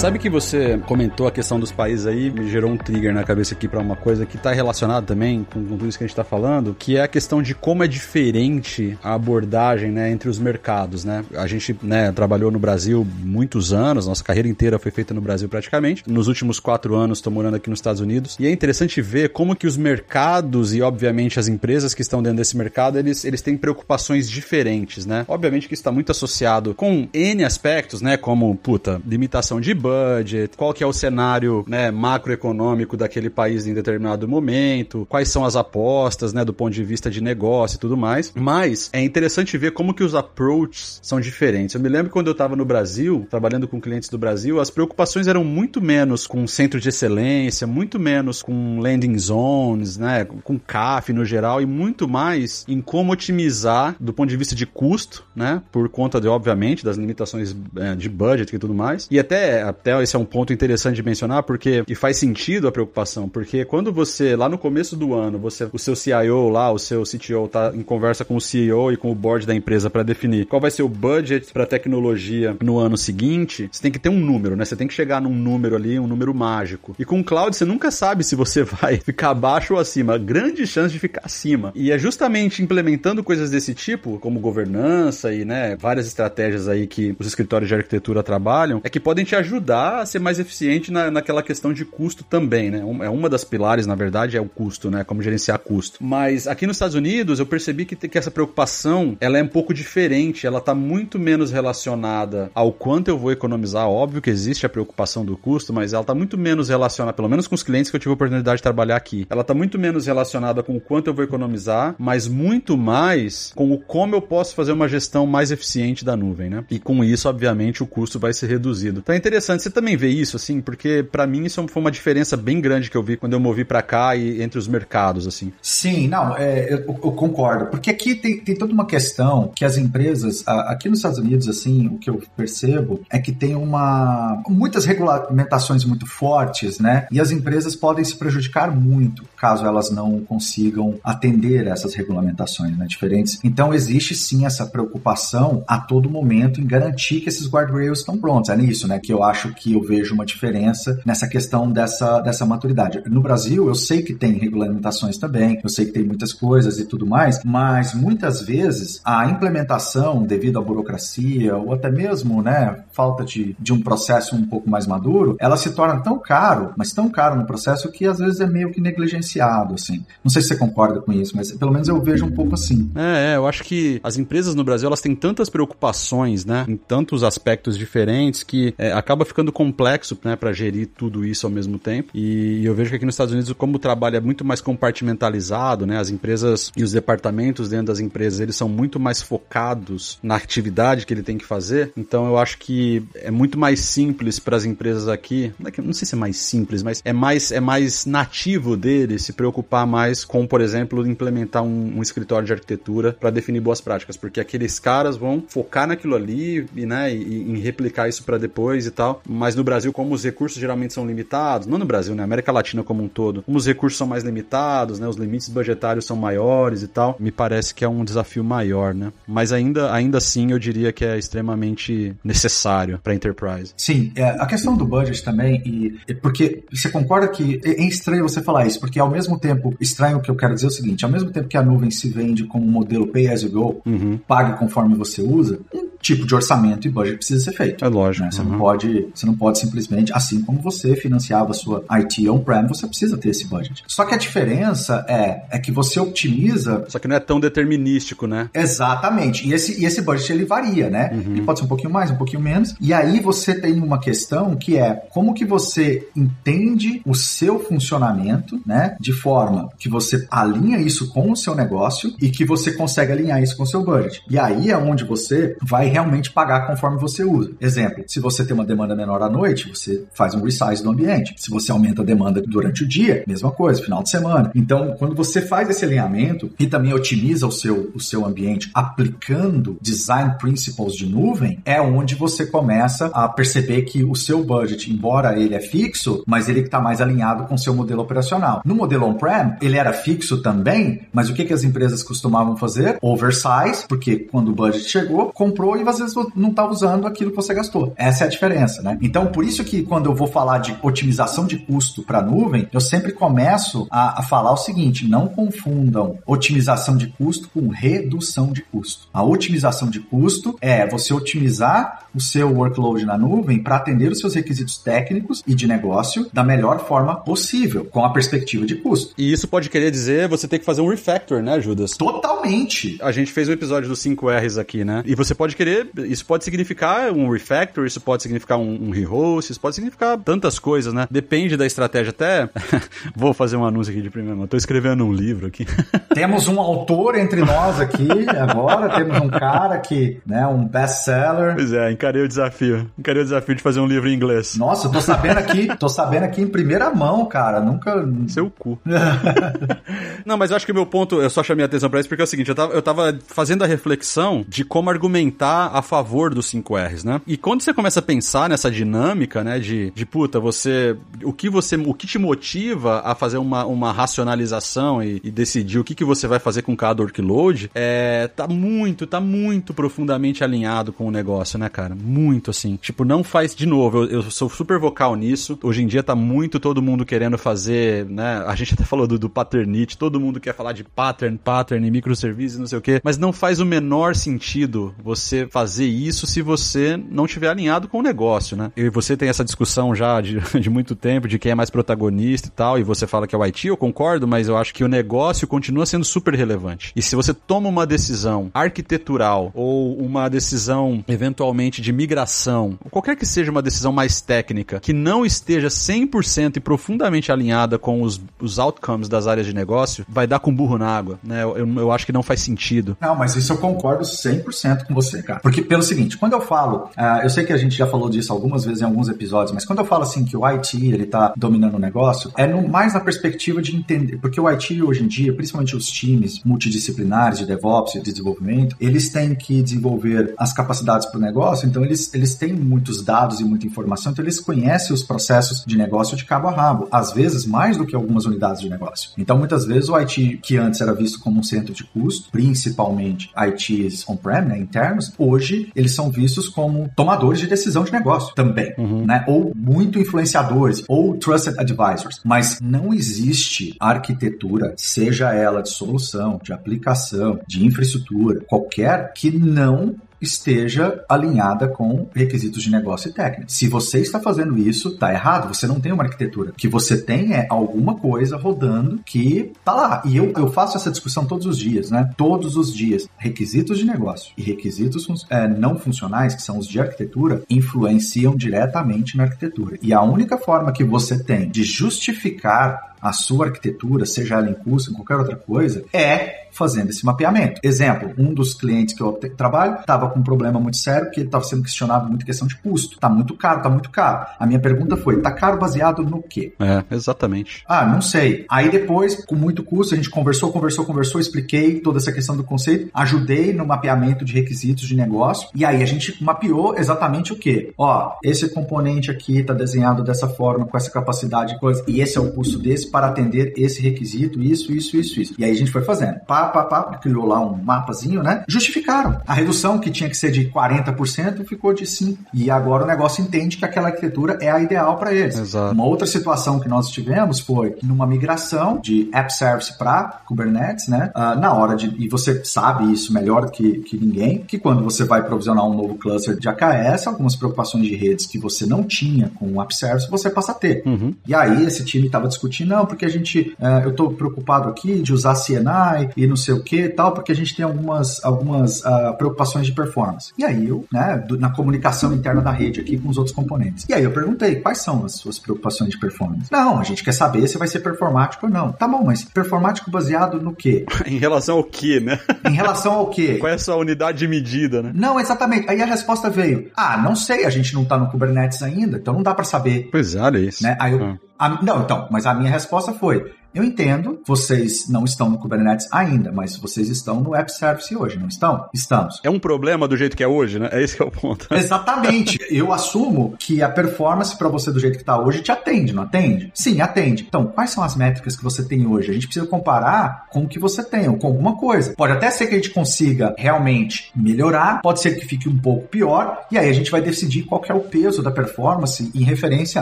Sabe que você comentou a questão dos países aí, me gerou um trigger na cabeça aqui para uma coisa que tá relacionada também com, tudo isso que a gente tá falando, que é a questão de como é diferente a abordagem, né, entre os mercados, né? A gente, né, trabalhou no Brasil muitos anos, nossa carreira inteira foi feita no Brasil praticamente. Nos últimos quatro anos estou morando aqui nos Estados Unidos e é interessante ver como que os mercados e, obviamente, as empresas que estão dentro desse mercado, eles, eles têm preocupações diferentes, né? Obviamente que está muito associado com N aspectos, né, como, puta, limitação de budget, budget, qual que é o cenário né, macroeconômico daquele país em determinado momento, quais são as apostas, né, do ponto de vista de negócio e tudo mais. Mas é interessante ver como que os approaches são diferentes. Eu me lembro quando eu estava no Brasil, trabalhando com clientes do Brasil, as preocupações eram muito menos com centro de excelência, muito menos com landing zones, né, com CAF no geral e muito mais em como otimizar do ponto de vista de custo, né, por conta de obviamente das limitações é, de budget e tudo mais. E até até esse é um ponto interessante de mencionar, porque e faz sentido a preocupação, porque quando você, lá no começo do ano, você, o seu CIO lá, o seu CTO tá em conversa com o CEO e com o board da empresa para definir qual vai ser o budget para tecnologia no ano seguinte, você tem que ter um número, né? Você tem que chegar num número ali, um número mágico. E com o cloud você nunca sabe se você vai ficar abaixo ou acima, grande chance de ficar acima. E é justamente implementando coisas desse tipo, como governança e, né, várias estratégias aí que os escritórios de arquitetura trabalham, é que podem te ajudar ajudar a ser mais eficiente na, naquela questão de custo também, né? É uma das pilares, na verdade, é o custo, né? Como gerenciar custo. Mas aqui nos Estados Unidos, eu percebi que, que essa preocupação, ela é um pouco diferente, ela tá muito menos relacionada ao quanto eu vou economizar. Óbvio que existe a preocupação do custo, mas ela tá muito menos relacionada, pelo menos com os clientes que eu tive a oportunidade de trabalhar aqui. Ela tá muito menos relacionada com o quanto eu vou economizar, mas muito mais com o como eu posso fazer uma gestão mais eficiente da nuvem, né? E com isso, obviamente, o custo vai ser reduzido. Então é interessante você também vê isso, assim? Porque para mim isso foi uma diferença bem grande que eu vi quando eu movi para cá e entre os mercados, assim. Sim, não, é, eu, eu, concordo. Porque aqui tem, tem toda uma questão que as empresas, aqui nos Estados Unidos, assim, o que eu percebo é que tem uma. muitas regulamentações muito fortes, né? E as empresas podem se prejudicar muito caso elas não consigam atender essas regulamentações, né? Diferentes. Então existe sim essa preocupação a todo momento em garantir que esses guardrails estão prontos. É nisso, né? Que eu acho que eu vejo uma diferença nessa questão dessa, dessa maturidade. No Brasil, eu sei que tem regulamentações também, eu sei que tem muitas coisas e tudo mais, mas muitas vezes a implementação, devido à burocracia ou até mesmo, né, falta de, de um processo um pouco mais maduro, ela se torna tão caro, mas tão caro no processo que às vezes é meio que negligenciado, assim. Não sei se você concorda com isso, mas pelo menos eu vejo um pouco assim. É, é eu acho que as empresas no Brasil, elas têm tantas preocupações, né, em tantos aspectos diferentes que é, acaba ficando complexo, né, para gerir tudo isso ao mesmo tempo. E eu vejo que aqui nos Estados Unidos, como o trabalho é muito mais compartimentalizado, né, as empresas e os departamentos dentro das empresas, eles são muito mais focados na atividade que ele tem que fazer. Então eu acho que é muito mais simples para as empresas aqui, é não sei se é mais simples, mas é mais é mais nativo dele se preocupar mais com, por exemplo, implementar um, um escritório de arquitetura para definir boas práticas, porque aqueles caras vão focar naquilo ali e, né, e, em replicar isso para depois e tal. Mas no Brasil, como os recursos geralmente são limitados, não no Brasil, né, América Latina como um todo, como os recursos são mais limitados, né, os limites budgetários são maiores e tal, me parece que é um desafio maior, né? Mas ainda, ainda assim, eu diria que é extremamente necessário para enterprise. Sim, é, a questão do budget também e porque você concorda que é, é estranho você falar isso, porque ao mesmo tempo estranho o que eu quero dizer é o seguinte, ao mesmo tempo que a nuvem se vende como um modelo pay as you go, uhum. pague conforme você usa, um tipo de orçamento e budget precisa ser feito. É lógico. Né? Você, uhum. não pode, você não pode simplesmente, assim como você financiava a sua IT on-prem, você precisa ter esse budget. Só que a diferença é, é que você optimiza. Só que não é tão determinístico, né? Exatamente. E esse, e esse budget ele varia, né? Uhum. Ele pode ser um pouquinho mais, um pouquinho menos. E aí você tem uma questão que é como que você entende o seu funcionamento, né? De forma que você alinha isso com o seu negócio e que você consegue alinhar isso com o seu budget. E aí é onde você vai realmente pagar conforme você usa. Exemplo, se você tem uma demanda menor à noite, você faz um resize do ambiente. Se você aumenta a demanda durante o dia, mesma coisa, final de semana. Então, quando você faz esse alinhamento e também otimiza o seu, o seu ambiente aplicando design principles de nuvem, é onde você começa a perceber que o seu budget, embora ele é fixo, mas ele está mais alinhado com o seu modelo operacional. No modelo on-prem, ele era fixo também, mas o que, que as empresas costumavam fazer? Oversize, porque quando o budget chegou, comprou e às vezes não está usando aquilo que você gastou. Essa é a diferença, né? Então, por isso que quando eu vou falar de otimização de custo para nuvem, eu sempre começo a, a falar o seguinte: não confundam otimização de custo com redução de custo. A otimização de custo é você otimizar o seu workload na nuvem para atender os seus requisitos técnicos e de negócio da melhor forma possível, com a perspectiva de custo. E isso pode querer dizer você ter que fazer um refactor, né, Judas? Totalmente. A gente fez um episódio dos 5 R's aqui, né? E você pode querer, isso pode significar um refactor, isso pode significar um, um rehost, isso pode significar tantas coisas, né? Depende da estratégia. Até vou fazer um anúncio aqui de primeira mão. Tô escrevendo um livro aqui. Temos um autor entre nós aqui agora, temos um cara que, né, um best-seller. Pois é, encarei o desafio. Encarei o desafio de fazer um livro em inglês. Nossa, tô sabendo aqui, tô sabendo aqui em primeira mão, cara. Nunca. Seu cu. Não, mas eu acho que o meu ponto, eu só chamei a atenção pra isso porque é o seguinte, eu tava, eu tava fazendo a reflexão de como argumentar a favor dos 5 R's, né? E quando você começa a pensar nessa dinâmica, né, de, de puta, você. O que você. O que te motiva a fazer uma, uma racionalização e, e decidir o que, que você vai fazer com cada workload, é. tá muito, tá muito profundamente alinhado com o negócio, né, cara? Muito assim. Tipo, não faz. De novo, eu, eu sou super vocal nisso. Hoje em dia tá muito todo mundo querendo fazer, né? A gente até falou do, do Paternity, todo mundo quer falar de pattern, pattern e microserviços, não sei o quê. Mas não faz o menor sentido você fazer isso se você não tiver alinhado com o negócio, né? E você tem essa discussão já de, de muito tempo de quem é mais protagonista e tal, e você fala que é o IT, eu concordo, mas eu acho que o negócio continua sendo super relevante. E se você toma uma decisão arquitetural ou uma decisão eventualmente de migração, qualquer que seja uma decisão mais técnica, que não esteja 100% e profundamente alinhada com os, os outcomes das áreas de negócio, vai dar com burro na água, né? Eu, eu acho que não faz sentido. Não, mas isso eu concordo 100% com você, cara. Porque, pelo seguinte, quando eu falo, uh, eu sei que a gente já falou disso algumas vezes em alguns episódios, mas quando eu falo assim que o IT, ele tá dominando o negócio, é no, mais na perspectiva de entender, porque o IT hoje em dia, principalmente os times multidisciplinares de DevOps e de desenvolvimento, eles têm que desenvolver as capacidades para o negócio, então eles, eles têm muitos dados e muita informação, então eles conhecem os processos de negócio de cabo a rabo, às vezes mais do que algumas unidades de negócio. Então, muitas vezes o IT, que antes era visto como um centro de custo, principalmente ITs on-prem, né, internos, hoje eles são vistos como tomadores de decisão de negócio também, uhum. né? Ou muito influenciadores, ou trusted advisors. Mas não existe arquitetura, seja ela de solução, de aplicação, de infraestrutura, qualquer que não esteja alinhada com requisitos de negócio e técnica. Se você está fazendo isso, está errado. Você não tem uma arquitetura. O que você tem é alguma coisa rodando que tá lá. E eu, eu faço essa discussão todos os dias, né? Todos os dias. Requisitos de negócio e requisitos é, não funcionais, que são os de arquitetura, influenciam diretamente na arquitetura. E a única forma que você tem de justificar a sua arquitetura, seja ela em curso, em qualquer outra coisa, é fazendo esse mapeamento. Exemplo, um dos clientes que eu trabalho estava com um problema muito sério que ele estava sendo questionado muito questão de custo. Tá muito caro, tá muito caro. A minha pergunta foi, tá caro baseado no quê? É, exatamente. Ah, não sei. Aí depois, com muito custo, a gente conversou, conversou, conversou, expliquei toda essa questão do conceito, ajudei no mapeamento de requisitos de negócio e aí a gente mapeou exatamente o quê? Ó, esse componente aqui está desenhado dessa forma, com essa capacidade, coisa, e esse é o custo desse para atender esse requisito, isso, isso, isso, isso. E aí a gente foi fazendo. Pá, pá, pá, criou lá um mapazinho, né? Justificaram. A redução que tinha que ser de 40% ficou de 5%. E agora o negócio entende que aquela arquitetura é a ideal para eles. Exato. Uma outra situação que nós tivemos foi numa migração de App Service para Kubernetes, né? Uh, na hora de. E você sabe isso melhor que, que ninguém, que quando você vai provisionar um novo cluster de AKS, algumas preocupações de redes que você não tinha com o App Service, você passa a ter. Uhum. E aí esse time estava discutindo, não, porque a gente. Uh, eu estou preocupado aqui de usar CNI e não sei o que tal, porque a gente tem algumas, algumas uh, preocupações de performance. E aí eu, né, do, na comunicação interna da rede aqui com os outros componentes. E aí eu perguntei, quais são as suas preocupações de performance? Não, a gente quer saber se vai ser performático ou não. Tá bom, mas performático baseado no quê? em relação ao quê, né? em relação ao quê? Qual é essa unidade de medida, né? Não, exatamente. Aí a resposta veio, ah, não sei, a gente não tá no Kubernetes ainda, então não dá para saber. Pois é, olha isso. Né? Aí eu, Ah. A- não, então, mas a minha resposta foi: eu entendo, vocês não estão no Kubernetes ainda, mas vocês estão no App Service hoje, não estão? Estamos. É um problema do jeito que é hoje, né? É esse que é o ponto. Exatamente. Eu assumo que a performance para você do jeito que está hoje te atende, não atende? Sim, atende. Então, quais são as métricas que você tem hoje? A gente precisa comparar com o que você tem ou com alguma coisa. Pode até ser que a gente consiga realmente melhorar, pode ser que fique um pouco pior, e aí a gente vai decidir qual é o peso da performance em referência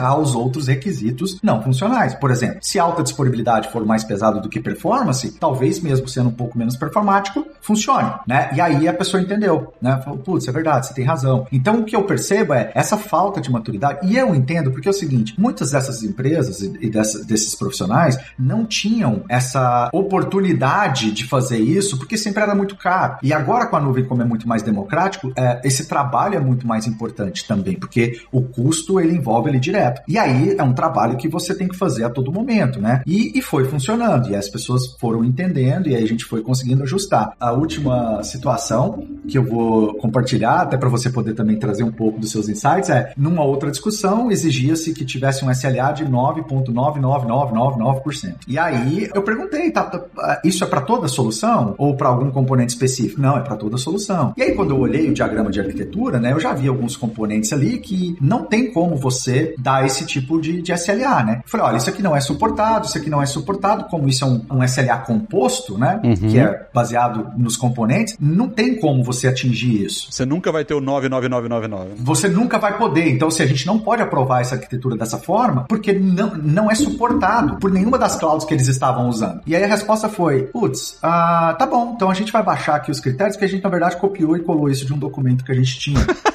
aos outros requisitos não funcionais. Por exemplo, se alta disponibilidade for mais pesado do que performance, talvez mesmo sendo um pouco menos performático, funcione, né? E aí a pessoa entendeu, né? Falou, putz, é verdade, você tem razão. Então o que eu percebo é essa falta de maturidade, e eu entendo porque é o seguinte, muitas dessas empresas e e dessa- desses profissionais não tinham essa oportunidade de fazer isso porque sempre era muito caro. E agora com a nuvem, como é muito mais democrático, é, esse trabalho é muito mais importante também, porque o custo ele envolve ele direto. E aí é um trabalho que você tem que fazer a todo momento, né? E, e foi funcionando, e as pessoas foram entendendo, e aí a gente foi conseguindo ajustar. A última situação que eu vou compartilhar, até para você poder também trazer um pouco dos seus insights, é numa outra discussão exigia-se que tivesse um SLA de 9,99999%. E aí eu perguntei, tá, tá, isso é para toda solução ou para algum componente específico? Não, é para toda solução. E aí quando eu olhei o diagrama de arquitetura, né, eu já vi alguns componentes ali que não tem como você dar esse tipo de, de SLA, né? Eu falei, olha, isso aqui não é suportado, isso aqui não é suportado, como isso é um, um SLA composto, né, que é baseado nos componentes, não tem como você atingir isso. Você nunca vai ter o 99999. Você nunca vai poder. Então, se a gente não pode aprovar essa arquitetura dessa forma, porque não, não é suportado por nenhuma das clouds que eles estavam usando. E aí a resposta foi: putz, ah, tá bom, então a gente vai baixar aqui os critérios, que a gente, na verdade, copiou e colou isso de um documento que a gente tinha.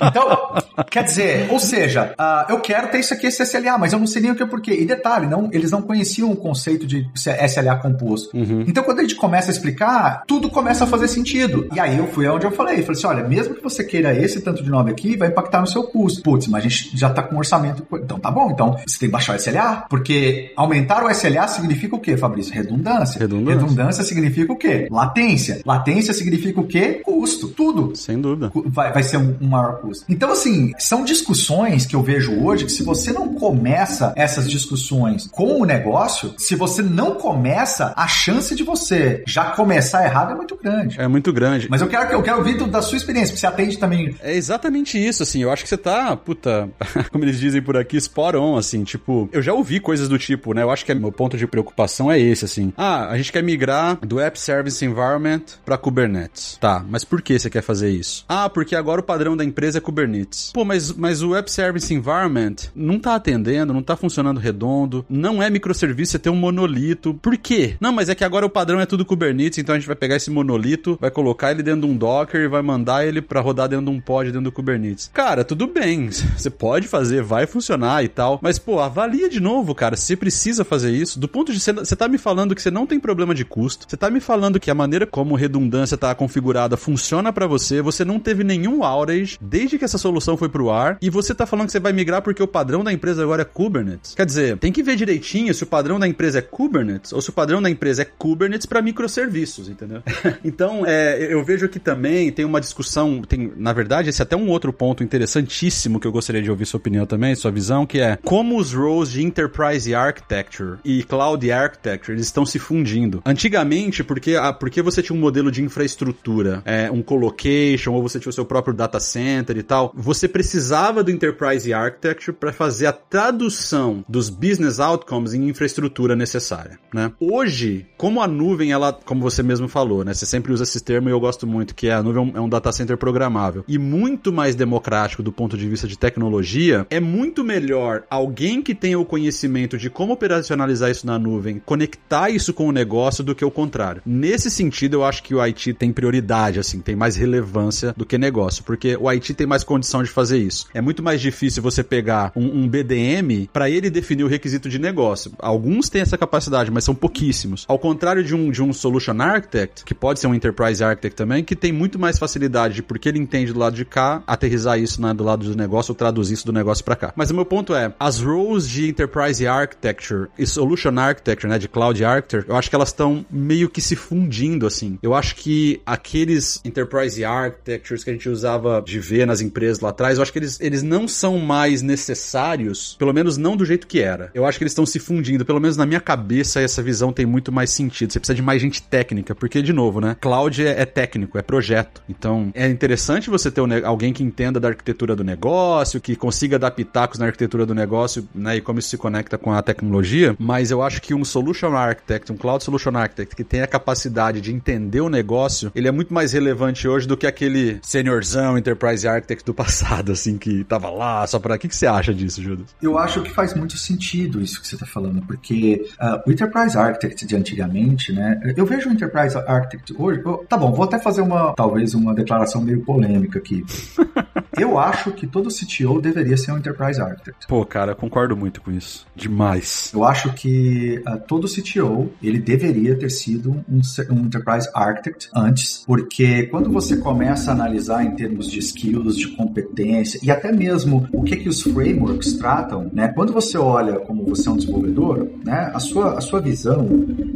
Então, quer dizer, ou seja, ah, eu quero ter isso aqui, esse SLA, mas eu não sei nem o que é porquê. E detalhe, não, eles não conheciam o conceito de SLA composto. Então, quando a gente começa a explicar, tudo começa a fazer sentido. E aí eu fui onde eu falei, falei assim, olha, mesmo que você queira esse tanto de nome aqui, vai impactar no seu custo. Putz, mas a gente já tá com orçamento. Então tá bom, então você tem que baixar o SLA, porque aumentar o SLA significa o quê, Fabrício? Redundância. Redundância. Redundância significa o quê? Latência. Latência significa o quê? Custo. Tudo Sem dúvida. vai, vai ser um, um maior custo. Então, assim, são discussões que eu vejo hoje que se você não começa essas discussões com o negócio, se você não começa, a chance de você já começar errado é muito grande. É muito grande. Mas eu quero, eu quero ouvir da sua experiência, porque você atende também. É exatamente isso, assim. Eu acho que você tá, puta, como eles dizem por aqui, spot on, assim. Tipo, eu já ouvi coisas do tipo, né? Eu acho que é- meu ponto de preocupação é esse, assim. Ah, a gente quer migrar do App Service Environment pra Kubernetes. Tá, mas por que você quer fazer isso? Ah, porque agora o padrão da empresa é Kubernetes. Pô, mas, mas o Web Service Environment não tá atendendo, não tá funcionando redondo, não é microserviço, você tem um monolito. Por quê? Não, mas é que agora o padrão é tudo Kubernetes, então a gente vai pegar esse monolito, vai colocar ele dentro de um Docker e vai mandar ele para rodar dentro de um pod dentro do Kubernetes. Cara, tudo bem, você pode fazer, vai funcionar e tal, mas pô, avalia de novo, cara, se precisa fazer isso. Do ponto de você tá me falando que você não tem problema de custo, você tá me falando que a maneira como redundância tá configurada funciona para você, você não teve nenhum outage desde que essa solução foi pro ar e você tá falando que você vai migrar porque o padrão da empresa agora é Kubernetes. Quer dizer, tem que ver direitinho se o padrão da empresa é Kubernetes ou se o padrão da empresa é Kubernetes para microserviços, entendeu? então, é, eu vejo que também tem uma discussão, tem, na verdade, esse é até um outro ponto interessantíssimo que eu gostaria de ouvir sua opinião também, sua visão, que é como os roles de Enterprise Architecture e Cloud Architecture eles estão se fundindo. Antigamente, porque, porque você tinha um modelo de infraestrutura, é, um colocation, ou você tinha o seu próprio data center e tal, você precisava do Enterprise Architecture para fazer a tradução dos business outcomes em infraestrutura necessária, né? Hoje, como a nuvem, ela, como você mesmo falou, né? Você sempre usa esse termo e eu gosto muito, que é a nuvem é um data center programável e muito mais democrático do ponto de vista de tecnologia, é muito melhor alguém que tenha o conhecimento de como operacionalizar isso na nuvem, conectar isso com o negócio do que o contrário. Nesse sentido, eu acho que o IT tem prioridade, assim, tem mais relevância do que negócio, porque o IT tem mais condição de fazer isso. É muito mais difícil você pegar um, um BDM para ele definir o requisito de negócio. Alguns têm essa capacidade, mas são pouquíssimos. Ao contrário de um, de um Solution Architect, que pode ser um Enterprise Architect também, que tem muito mais facilidade, porque ele entende do lado de cá, aterrizar isso né, do lado do negócio ou traduzir isso do negócio para cá. Mas o meu ponto é, as roles de Enterprise Architecture e Solution Architecture, né, de Cloud Architecture, eu acho que elas estão meio que se fundindo, assim. Eu acho que aqueles Enterprise Architectures que a gente usava de ver nas empresas lá atrás, eu acho que eles, eles não são mais necessários, pelo menos não do jeito que era. Eu acho que eles estão se fundindo, pelo menos na minha cabeça essa visão tem muito mais sentido. Você precisa de mais gente técnica, porque, de novo, né, Cloud é, é técnico, é projeto. Então, é interessante você ter um, alguém que entenda da arquitetura do negócio, que consiga dar pitacos na arquitetura do negócio, né, e como isso se conecta com a tecnologia, mas eu acho que um Solution Architect, um Cloud Solution Architect que tem a capacidade de entender o negócio, ele é muito mais relevante hoje do que aquele seniorzão Enterprise Architect do passado, assim, que tava lá só para... O que, que você acha disso, Judas? Eu acho que faz muito sentido isso que você tá falando, porque uh, o Enterprise Architect de antigamente, né, eu vejo o Enterprise Architect hoje, eu, tá bom, vou até fazer uma, talvez uma declaração meio polêmica aqui. eu acho que todo CTO deveria ser um Enterprise Architect. Pô, cara, concordo muito com isso. Demais. Eu acho que uh, todo CTO, ele deveria ter sido um, um Enterprise Architect antes, porque quando você começa a analisar em termos de skills, de competência e até mesmo o que que os frameworks tratam, né? Quando você olha como você é um desenvolvedor, né? A sua, a sua visão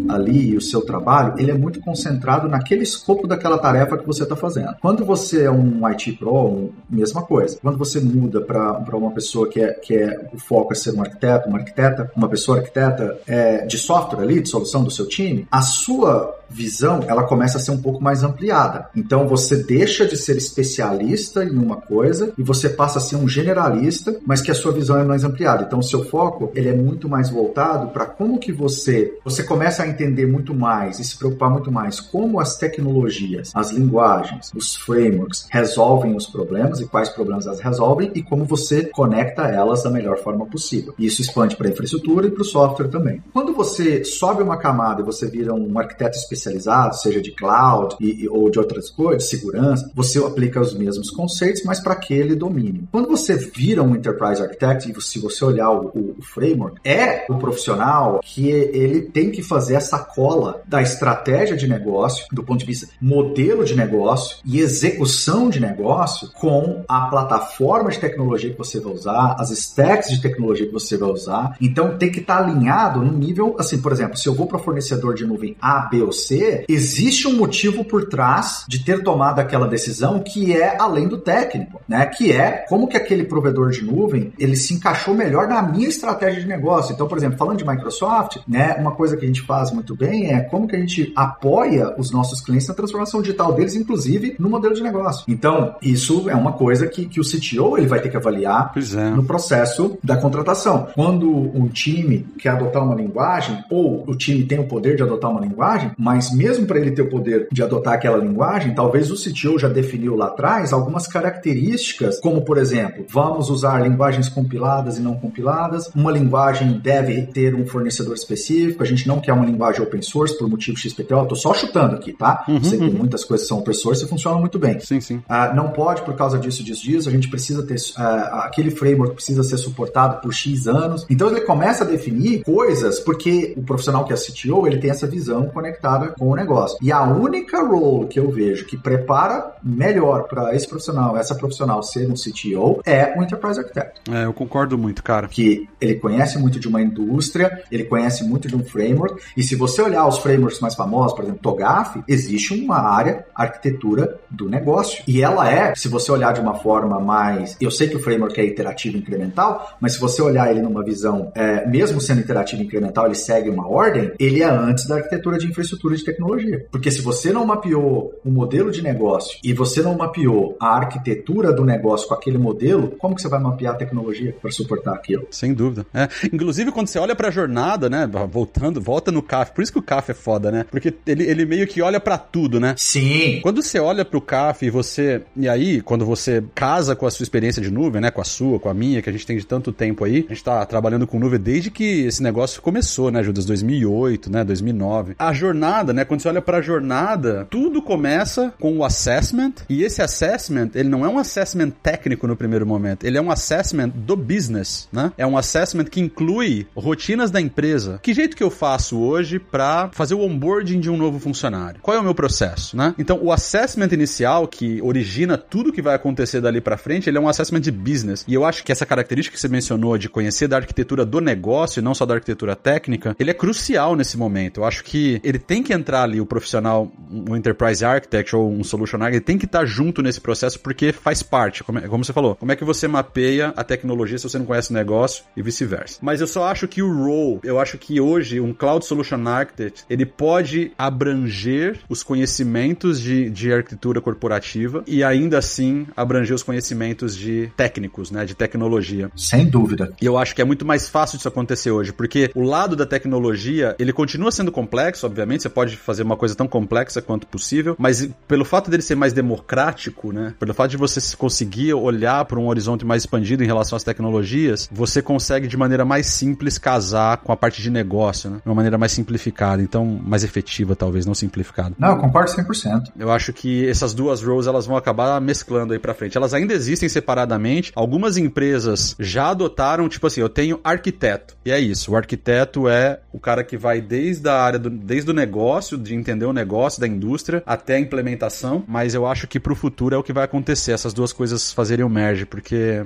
ali, o seu trabalho, ele é muito concentrado naquele escopo daquela tarefa que você está fazendo. Quando você é um IT Pro, mesma coisa. Quando você muda para uma pessoa que é, que é o foco é ser um arquiteto, uma arquiteta, uma pessoa arquiteta é, de software ali, de solução do seu time, a sua visão ela começa a ser um pouco mais ampliada. Então você deixa de ser especialista em uma coisa e você passa a ser um generalista, mas que a sua visão é mais ampliada. Então o seu foco ele é muito mais voltado para como que você você começa a entender muito mais e se preocupar muito mais como as tecnologias, as linguagens, os frameworks resolvem os problemas e quais problemas elas resolvem e como você conecta elas da melhor forma possível. E isso expande para a infraestrutura e para o software também. Quando você sobe uma camada e você vira um arquiteto especialista especializado, seja de cloud e, ou de outras coisas, segurança, você aplica os mesmos conceitos, mas para aquele domínio. Quando você vira um Enterprise Architect, e se você olhar o, o, o framework, é o profissional que ele tem que fazer essa cola da estratégia de negócio, do ponto de vista modelo de negócio e execução de negócio com a plataforma de tecnologia que você vai usar, as stacks de tecnologia que você vai usar. Então tem que estar tá alinhado no nível, assim, por exemplo, se eu vou para fornecedor de nuvem A, B ou C, existe um motivo por trás de ter tomado aquela decisão que é além do técnico, né? Que é como que aquele provedor de nuvem ele se encaixou melhor na minha estratégia de negócio. Então, por exemplo, falando de Microsoft, né? Uma coisa que a gente faz muito bem é como que a gente apoia os nossos clientes na transformação digital deles, inclusive no modelo de negócio. Então, isso é uma coisa que, que o CTO ele vai ter que avaliar é. no processo da contratação. Quando um time quer adotar uma linguagem ou o time tem o poder de adotar uma linguagem, mas Mas mesmo para ele ter o poder de adotar aquela linguagem, talvez o CTO já definiu lá atrás algumas características, como por exemplo, vamos usar linguagens compiladas e não compiladas, uma linguagem deve ter um fornecedor específico, a gente não quer uma linguagem open source por motivo XPTO, eu tô só chutando aqui, tá? Uhum, Sei que uhum. muitas coisas são open source e funcionam muito bem. Sim, sim. Uh, não pode por causa disso, disso, disso, a gente precisa ter, uh, aquele framework precisa ser suportado por X anos. Então ele começa a definir coisas, porque o profissional que é CTO, ele tem essa visão conectada com o negócio. E a única role que eu vejo que prepara melhor para esse profissional, essa profissional ser um CTO, é o Enterprise Architect. É, eu concordo muito, cara. Que ele conhece muito de uma indústria, ele conhece muito de um framework, e se você olhar os frameworks mais famosos, por exemplo, TOGAF, existe uma área arquitetura do negócio. E ela é, se você olhar de uma forma mais. Eu sei que o framework é iterativo incremental, mas se você olhar ele numa visão, é, mesmo sendo iterativo incremental, ele segue uma ordem, ele é antes da arquitetura de infraestrutura de tecnologia. Porque se você não mapeou o modelo de negócio e você não mapeou a arquitetura do negócio com aquele modelo, como que você vai mapear a tecnologia para suportar aquilo? Sem dúvida. É. Inclusive, quando você olha para a jornada, né? Voltando, volta no CAF. Por isso que o CAF é foda, né? Porque ele, ele meio que olha para tudo, né? Sim. Quando você olha para o CAF e você. E aí, quando você casa com a sua experiência de nuvem, né? Com a sua, com a minha, que a gente tem de tanto tempo aí, a gente tá trabalhando com nuvem desde que esse negócio começou, né, Judas? 2008, né? 2009. A jornada, né? Quando você olha para a jornada, tudo começa com o assessment. E esse assessment, ele não é um assessment técnico no primeiro momento, ele é um assessment do business, né? É um assessment que inclui rotinas da empresa. Que jeito que eu faço hoje para fazer o onboarding de um novo funcionário? Qual é o meu processo, né? Então, o assessment inicial que origina tudo que vai acontecer dali para frente, ele é um assessment de business. E eu acho que essa característica que você mencionou de conhecer da arquitetura do negócio e não só da arquitetura técnica, ele é crucial nesse momento. Eu acho que ele tem que entrar ali o profissional, um enterprise architect ou um solution architect, ele tem que estar junto nesse processo porque faz parte, como, é, como você falou. Como é que você mapeia a tecnologia se você não conhece o negócio e vice-versa. Mas eu só acho que o role, eu acho que hoje um cloud solution architect, ele pode abranger os conhecimentos de, de arquitetura corporativa e ainda assim abranger os conhecimentos de técnicos, né, de tecnologia. Sem dúvida. E eu acho que é muito mais fácil disso acontecer hoje, porque o lado da tecnologia, ele continua sendo complexo, obviamente, você pode fazer uma coisa tão complexa quanto possível, mas pelo fato dele ser mais democrático, né, pelo fato de você conseguir olhar para um horizonte mais expandido em relação às tecnologias, você consegue de maneira mais simples casar com a parte de negócio, né, de uma maneira mais simplificada, então mais efetiva talvez, não simplificada. Não, eu concordo 100%. Eu acho que essas duas roles elas vão acabar mesclando aí para frente. Elas ainda existem separadamente. Algumas empresas já adotaram, tipo assim, eu tenho arquiteto. E é isso. O arquiteto é o cara que vai desde a área do, desde o negócio, de entender o negócio da indústria até a implementação, mas eu acho que pro futuro é o que vai acontecer, essas duas coisas fazerem o merge, porque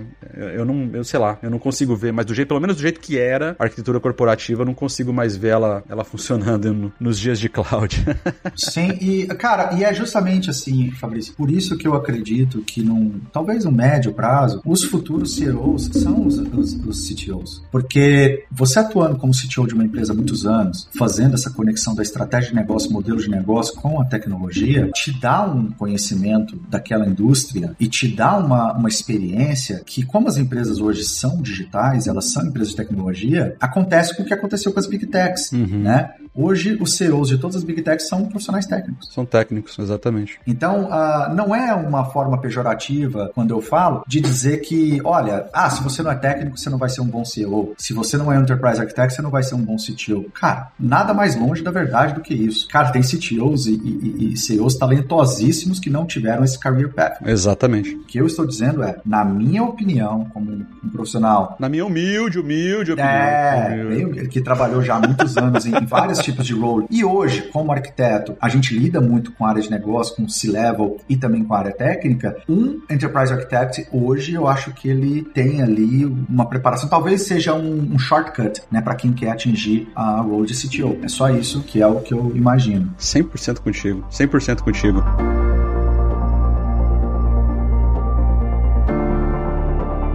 eu não, eu sei lá, eu não consigo ver, mas do jeito, pelo menos do jeito que era a arquitetura corporativa, eu não consigo mais ver ela, ela funcionando no, nos dias de cloud. Sim, e cara, e é justamente assim, Fabrício, por isso que eu acredito que num, talvez no médio prazo, os futuros CEOs são os, os, os CTOs. Porque você atuando como CTO de uma empresa há muitos anos, fazendo essa conexão da estratégia de negócio, modelo de negócio com a tecnologia, te dá um conhecimento daquela indústria e te dá uma, uma experiência que, como as empresas hoje são digitais, elas são empresas de tecnologia, acontece com o que aconteceu com as Big Techs, uhum. né? Hoje, os CEOs de todas as Big Techs são profissionais técnicos. São técnicos, exatamente. Então, uh, não é uma forma pejorativa, quando eu falo, de dizer que, olha, ah, se você não é técnico, você não vai ser um bom CEO. Se você não é Enterprise Architect, você não vai ser um bom CTO. Cara, nada mais longe da verdade do que isso. Cara, tem CTOs e, e, e CEOs talentosíssimos que não tiveram esse career path. Exatamente. O que eu estou dizendo é, na minha opinião, como um profissional... Na minha humilde, humilde opinião. É, humilde. que trabalhou já há muitos anos em, em várias tipos de role. E hoje, como arquiteto, a gente lida muito com a área de negócio, com C-level e também com a área técnica. Um Enterprise Architect, hoje, eu acho que ele tem ali uma preparação, talvez seja um, um shortcut, né, para quem quer atingir a role de CTO. É só isso que é o que eu imagino. 100% contigo, 100% contigo.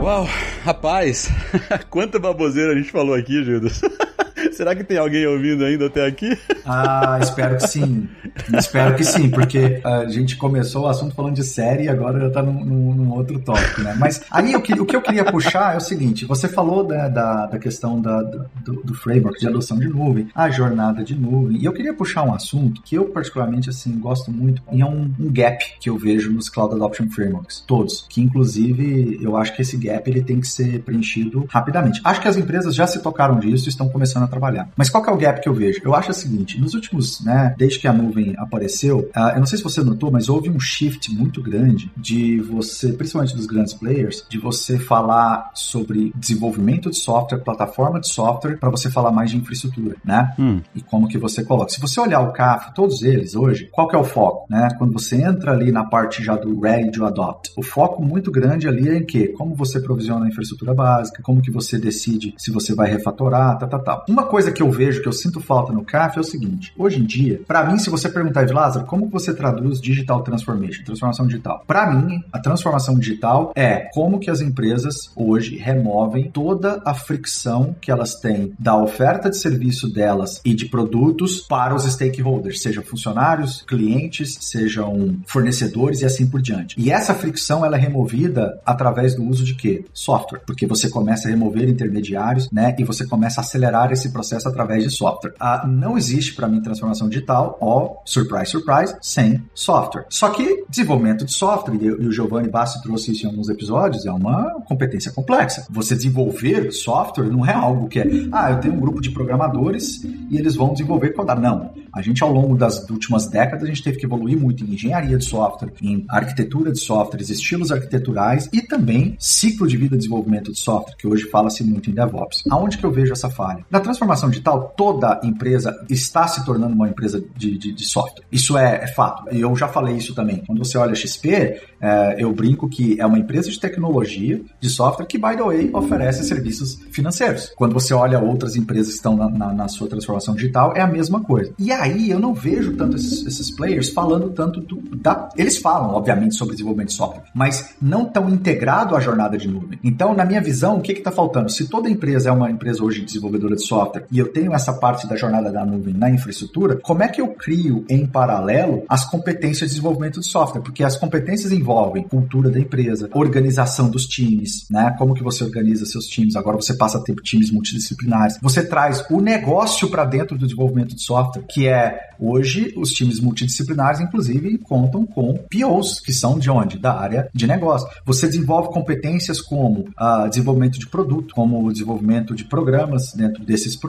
Uau, rapaz, quanta baboseira a gente falou aqui, Judas. Será que tem alguém ouvindo ainda até aqui? Ah, espero que sim. espero que sim, porque a gente começou o assunto falando de série e agora já tá num, num, outro tópico, né? Mas aí o que, o que eu queria puxar é o seguinte: você falou da, da, da questão da, do, do, framework de adoção de nuvem, a jornada de nuvem, e eu queria puxar um assunto que eu, particularmente, assim, gosto muito, e é um, um gap que eu vejo nos Cloud Adoption Frameworks, todos, que inclusive eu acho que esse gap ele tem que ser preenchido rapidamente. Acho que as empresas já se tocaram disso e estão começando a trabalhar. Mas qual que é o gap que eu vejo? Eu acho o seguinte, nos últimos, né, desde que a nuvem apareceu, uh, eu não sei se você notou, mas houve um shift muito grande de você, principalmente dos grandes players, de você falar sobre desenvolvimento de software, plataforma de software, para você falar mais de infraestrutura, né? Hum. E como que você coloca. Se você olhar o CAF, todos eles hoje, qual que é o foco, né? Quando você entra ali na parte já do ready to adopt, o foco muito grande ali é em que? Como você provisiona a infraestrutura básica, como que você decide se você vai refatorar, tá, tá, tá. Uma coisa que eu vejo, que eu sinto falta no CAF é o seguinte, hoje em dia, para mim, se você perguntar de Lázaro, como você traduz digital transformation, transformação digital? Para mim, a transformação digital é como que as empresas hoje removem toda a fricção que elas têm da oferta de serviço delas e de produtos para os stakeholders, sejam funcionários, clientes, sejam fornecedores e assim por diante. E essa fricção ela é removida através do uso de quê? Software, porque você começa a remover intermediários, né? E você começa a acelerar esse processo através de software. Ah, não existe para mim transformação digital, ó, surprise, surprise, sem software. Só que desenvolvimento de software, e o Giovanni Bassi trouxe isso em alguns episódios, é uma competência complexa. Você desenvolver software não é algo que é, ah, eu tenho um grupo de programadores e eles vão desenvolver codar. Não. A gente, ao longo das últimas décadas, a gente teve que evoluir muito em engenharia de software, em arquitetura de softwares, estilos arquiteturais e também ciclo de vida de desenvolvimento de software, que hoje fala-se muito em DevOps. Aonde que eu vejo essa falha? Na transformação digital, toda empresa está se tornando uma empresa de, de, de software. Isso é, é fato. E eu já falei isso também. Quando você olha a XP, é, eu brinco que é uma empresa de tecnologia, de software, que, by the way, oferece serviços financeiros. Quando você olha outras empresas que estão na, na, na sua transformação digital, é a mesma coisa. E aí eu não vejo tanto esses, esses players falando tanto do, da. Eles falam, obviamente, sobre desenvolvimento de software, mas não tão integrado à jornada de nuvem. Então, na minha visão, o que está faltando? Se toda empresa é uma empresa hoje desenvolvedora de software e eu tenho essa parte da jornada da nuvem na infraestrutura, como é que eu crio em paralelo as competências de desenvolvimento de software? Porque as competências em envolvem cultura da empresa, organização dos times, né? Como que você organiza seus times? Agora você passa a ter times multidisciplinares. Você traz o negócio para dentro do desenvolvimento de software, que é hoje os times multidisciplinares, inclusive, contam com POs, que são de onde? Da área de negócio. Você desenvolve competências como uh, desenvolvimento de produto, como desenvolvimento de programas dentro desses produtos,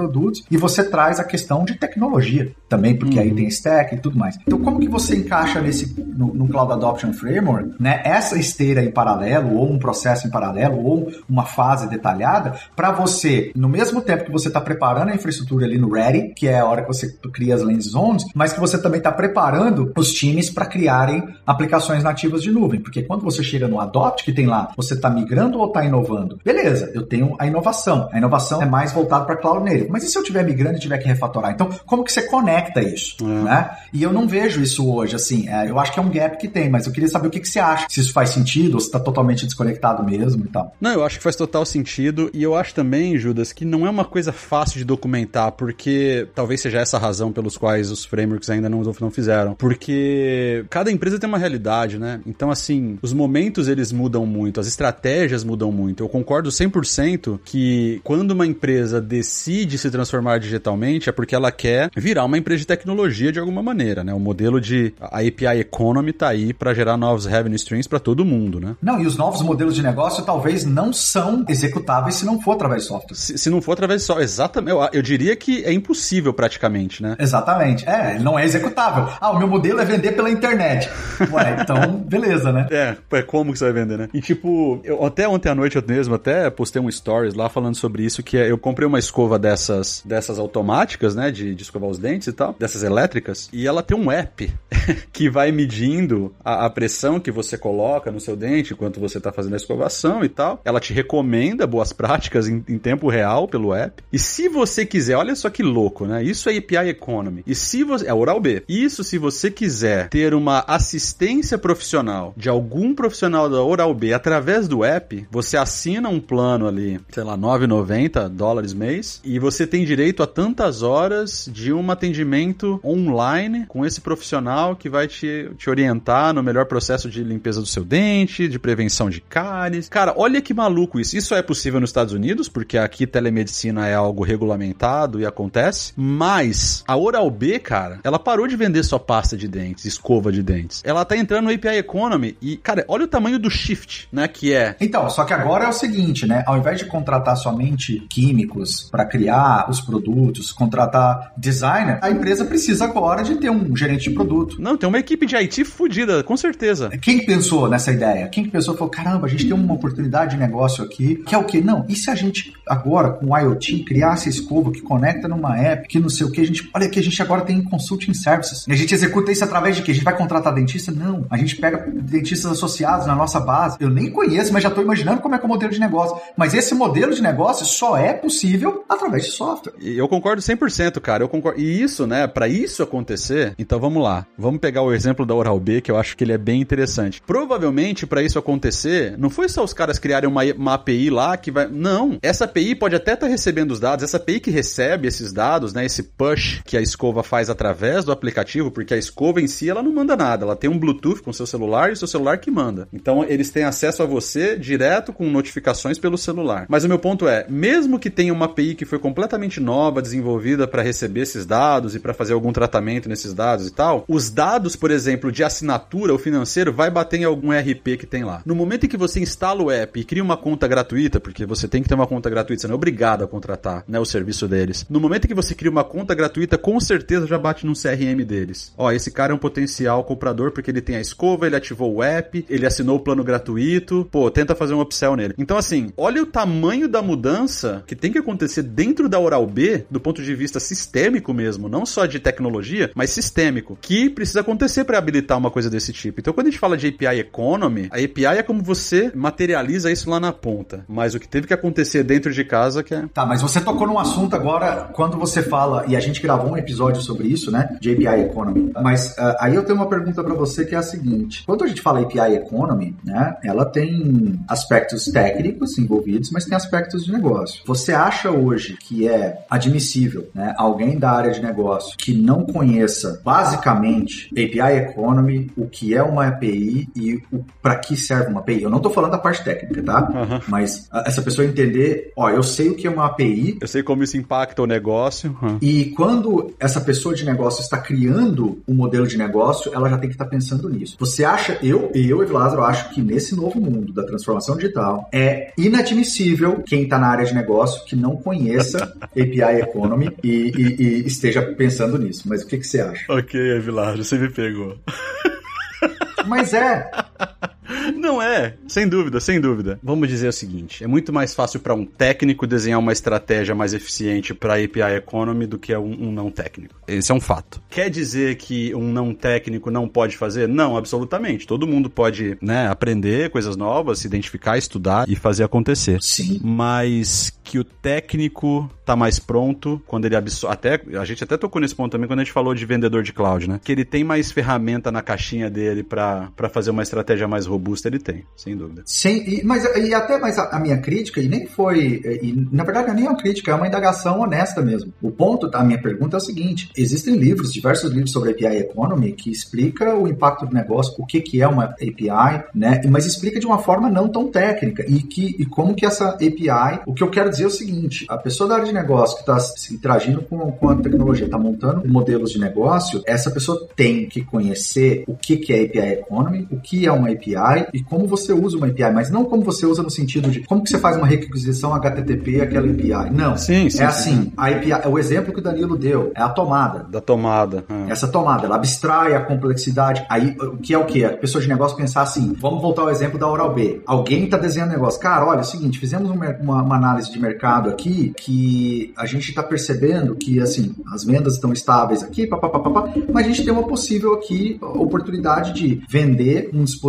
e você traz a questão de tecnologia também, porque uhum. aí tem stack e tudo mais. Então, como que você encaixa nesse no, no Cloud Adoption Framework né, essa esteira em paralelo, ou um processo em paralelo, ou uma fase detalhada, para você, no mesmo tempo que você está preparando a infraestrutura ali no Ready, que é a hora que você cria as lens zones, mas que você também está preparando os times para criarem aplicações nativas de nuvem. Porque quando você chega no Adopt, que tem lá, você está migrando ou está inovando? Beleza, eu tenho a inovação. A inovação é mais voltada para Cloud Native. Mas e se eu estiver migrando e tiver que refatorar? Então, como que você conecta isso? É. Né? E eu não vejo isso hoje, assim. É, eu acho que é um gap que tem, mas eu queria saber o que, que você acha, se isso faz sentido, ou se está totalmente desconectado mesmo e tal. Não, eu acho que faz total sentido, e eu acho também, Judas, que não é uma coisa fácil de documentar, porque talvez seja essa a razão pelos quais os frameworks ainda não, não fizeram. Porque cada empresa tem uma realidade, né? Então, assim, os momentos eles mudam muito, as estratégias mudam muito. Eu concordo 100% que quando uma empresa decide se transformar digitalmente é porque ela quer virar uma empresa de tecnologia de alguma maneira, né? O modelo de a API Economy tá aí para gerar novos revenue streams para todo mundo, né? Não, e os novos modelos de negócio talvez não são executáveis se não for através de software. Se, se não for através de software, exatamente. Eu, eu, diria que é impossível praticamente, né? Exatamente. É, não é executável. Ah, o meu modelo é vender pela internet. Ué, então, beleza, né? É, é como que você vai vender, né? E tipo, eu, até ontem à noite eu mesmo até postei um stories lá falando sobre isso, que é, eu comprei uma escova dessas, dessas automáticas, né, de, de escovar os dentes e tal, dessas elétricas, e ela tem um app que vai medindo a, a, pressão que você coloca no seu dente enquanto você está fazendo a escovação e tal. Ela te recomenda boas práticas em, em, tempo real pelo app. E se você quiser, olha só que louco, né? Isso é API Economy. E se você. É Oral B. Isso se você quiser ter uma assistência profissional de algum profissional da Oral B através do app, você assina um plano ali, sei lá, 9,90 dólares mês, e você tem direito a tantas horas de um atendimento online com esse profissional que vai te, te orientar no melhor processo de limpeza do seu dente, de prevenção de cáries. Cara, olha que maluco isso. Isso é possível nos Estados Unidos, porque aqui telemedicina é algo regulamentado e acontece, mas a Oral B, cara, ela parou de vender só pasta de dentes, escova de dentes. Ela tá entrando no API Economy e, cara, olha o tamanho do shift, né, que é. Então, só que agora é o seguinte, né, ao invés de contratar somente químicos para criar os produtos, contratar designer, a empresa precisa agora de ter um gerente de produto. Não, tem uma equipe de IT fodida, com certeza. Quem pensou nessa ideia? Quem pensou falou, caramba, a gente tem uma oportunidade de negócio aqui, que é o quê? Não, e se a gente agora, com o IoT, criar essa escova que conecta numa app, que não sei o que, a gente, olha que a gente agora tem consulting services. E a gente executa isso através de quê? A gente vai contratar dentista? Não. A gente pega dentistas associados na nossa base. Eu nem conheço, mas já estou imaginando como é que é o modelo de negócio. Mas esse modelo de negócio só é possível através de software. Eu concordo 100%, cara. Eu concordo. E isso, né, para isso acontecer, então vamos lá. Vamos pegar o exemplo da Oral B, que eu acho que ele é bem interessante. Provavelmente, para isso acontecer, não foi só os caras criarem uma, uma API lá que vai. Não. Essa API pode até estar tá recebendo os dados. Essa API que recebe esses dados, né, esse push que a escova faz através do aplicativo, porque a escova em si ela não manda nada. Ela tem um Bluetooth com seu celular e o seu celular que manda. Então eles têm acesso a você direto com notificações pelo celular. Mas o meu ponto é, mesmo que tenha uma API que foi completamente nova, desenvolvida para receber esses dados e para fazer algum tratamento nesses dados e tal, os dados, por exemplo, de assinatura ou financeiro vai bater em algum RP que tem lá. No momento em que você instala o app e cria uma conta gratuita, porque você tem que ter uma conta gratuita, você não é obrigado a contratar né, o serviço deles. No momento em que você cria uma conta gratuita, com certeza já bate no CRM deles. Ó, esse cara é um potencial comprador porque ele tem a escova, ele ativou o app, ele assinou o plano gratuito. Pô, tenta fazer um upsell nele. Então, assim, olha o tamanho da mudança que tem que acontecer dentro da Oral B, do ponto de vista sistêmico mesmo, não só de tecnologia, mas sistêmico, que precisa acontecer para habilitar uma coisa desse tipo. Então, quando a gente fala de API Economy, a API é como você materializa isso lá na ponta. Mas o que teve que acontecer dentro de casa que é. Tá, mas você tocou num assunto agora, quando você fala, e a gente gravou um episódio sobre isso, né? De API Economy. Mas uh, aí eu tenho uma pergunta para você que é a seguinte: quando a gente fala API Economy, né? Ela tem aspectos técnicos envolvidos, mas tem aspectos de negócio. Você acha hoje que é admissível, né? Alguém da área de negócio que não conheça basicamente API Economy, o que é uma API e para que serve uma API? Eu não tô falando da parte técnica, tá? Uhum. Mas essa pessoa entender, ó, eu sei o que é uma API. Eu sei como isso impacta o negócio. Uhum. E quando essa pessoa de negócio está criando um modelo de negócio, ela já tem que estar pensando nisso. Você acha, eu, eu e Lázaro, acho que nesse novo mundo da transformação digital é inadmissível quem está na área de negócio que não conheça API Economy e, e, e, esteja pensando nisso. Mas o que, que você acha? Ok, Evilásio, você me pegou. Mas é. Não é, sem dúvida, sem dúvida. Vamos dizer o seguinte: é muito mais fácil para um técnico desenhar uma estratégia mais eficiente para API Economy do que um, um, não técnico. Esse é um fato. Quer dizer que um não técnico não pode fazer? Não, absolutamente. Todo mundo pode, né, aprender coisas novas, se identificar, estudar e fazer acontecer. Sim. Mas que o técnico tá mais pronto quando ele absorve. Até, a gente até tocou nesse ponto também quando a gente falou de vendedor de cloud, né? Que ele tem mais ferramenta na caixinha dele para fazer uma estratégia mais robusta, ele tem, sem dúvida. Sim, e, mas e até mais a, a, minha crítica, e nem foi. E, na verdade, não é nem uma crítica, é uma indagação honesta mesmo. O ponto da minha pergunta é o seguinte: existem livros, diversos livros sobre API Economy, que explica o impacto do negócio, o que, que é uma API, né? Mas explica de uma forma não tão técnica e, que, e como que essa API, o que eu quero dizer dizer o seguinte: a pessoa da área de negócio que está se interagindo com, com a tecnologia, está montando modelos de negócio, essa pessoa tem que conhecer o que, que é API Economy, o que é uma API e como você usa uma API, mas não como você usa no sentido de como que você faz uma requisição HTTP aquela API. Não. Sim, sim. É assim, a API, o exemplo que o Danilo deu é a tomada. Da tomada. É. Essa tomada, ela abstrai a complexidade. Aí, o que é o que? A pessoa de negócio pensar assim, vamos voltar ao exemplo da Oral B. Alguém está desenhando negócio. Cara, olha, é o seguinte, fizemos uma, uma, uma análise de mercado aqui que a gente está percebendo que, assim, as vendas estão estáveis aqui, papapá, mas a gente tem uma possível aqui oportunidade de vender um dispositivo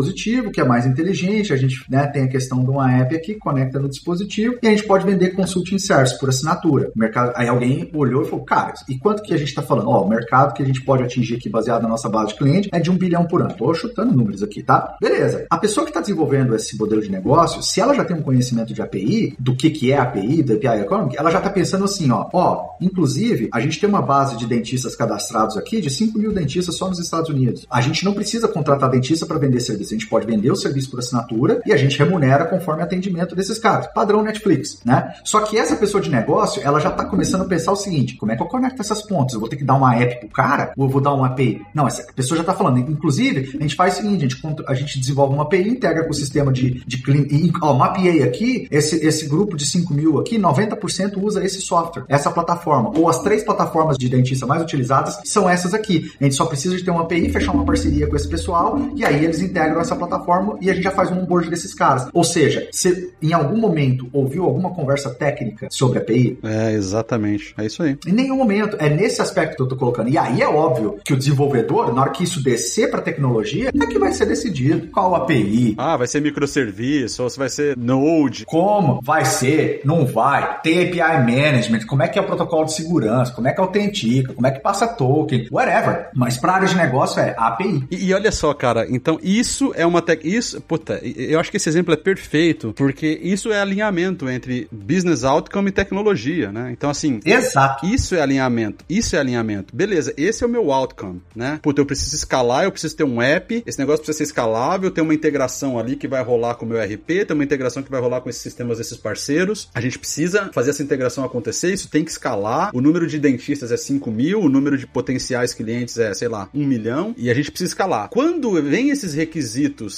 que é mais inteligente, a gente né, tem a questão de uma app aqui, conecta no dispositivo, e a gente pode vender consulting service por assinatura. O mercado, aí alguém olhou e falou, cara, e quanto que a gente está falando? Ó, o mercado que a gente pode atingir aqui baseado na nossa base de cliente é de um bilhão por ano. Tô chutando números aqui, tá? Beleza. A pessoa que está desenvolvendo esse modelo de negócio, se ela já tem um conhecimento de API, do que, que é API, do API Economic, ela já está pensando assim, ó, ó, inclusive, a gente tem uma base de dentistas cadastrados aqui de 5 mil dentistas só nos Estados Unidos. A gente não precisa contratar dentista para vender serviço, a gente pode vender o serviço por assinatura e a gente remunera conforme atendimento desses caras. Padrão Netflix, né? Só que essa pessoa de negócio, ela já está começando a pensar o seguinte, como é que eu conecto essas pontas? Eu vou ter que dar uma app pro cara ou eu vou dar uma API? Não, essa pessoa já está falando. Inclusive, a gente faz o seguinte, a gente, a gente desenvolve uma API, integra com o sistema de, de clean, ó, mapeei aqui, esse, esse grupo de 5 mil aqui, 90% usa esse software, essa plataforma. Ou as três plataformas de dentista mais utilizadas são essas aqui. A gente só precisa de ter uma API, fechar uma parceria com esse pessoal, e aí eles integram essa plataforma e a gente já faz um onboard desses caras. Ou seja, se em algum momento ouviu alguma conversa técnica sobre API? É, exatamente. É isso aí. Em nenhum momento. É nesse aspecto que eu tô colocando. E aí é óbvio que o desenvolvedor, na hora que isso descer para tecnologia, é que vai ser decidido. Qual API? Ah, vai ser microserviço, ou se vai ser Node. Como? Vai ser? Não vai? Tem API Management, como é que é o protocolo de segurança, como é que autentica, como é que passa token, whatever. Mas para área de negócio é API. E, e, olha só, cara, então isso é uma tech. Isso, puta, eu acho que esse exemplo é perfeito, porque isso é alinhamento entre business outcome e tecnologia, né? Então, assim. Exato. Isso é alinhamento. Isso é alinhamento. Beleza, esse é o meu outcome, né? Puta, eu preciso escalar, eu preciso ter um app, esse negócio precisa ser escalável, ter uma integração ali que vai rolar com o meu RP, ter uma integração que vai rolar com esses sistemas desses parceiros. A gente precisa fazer essa integração acontecer, isso tem que escalar. O número de dentistas é 5 mil, o número de potenciais clientes é, sei lá, 1 milhão, e a gente precisa escalar. Quando vem esses requisitos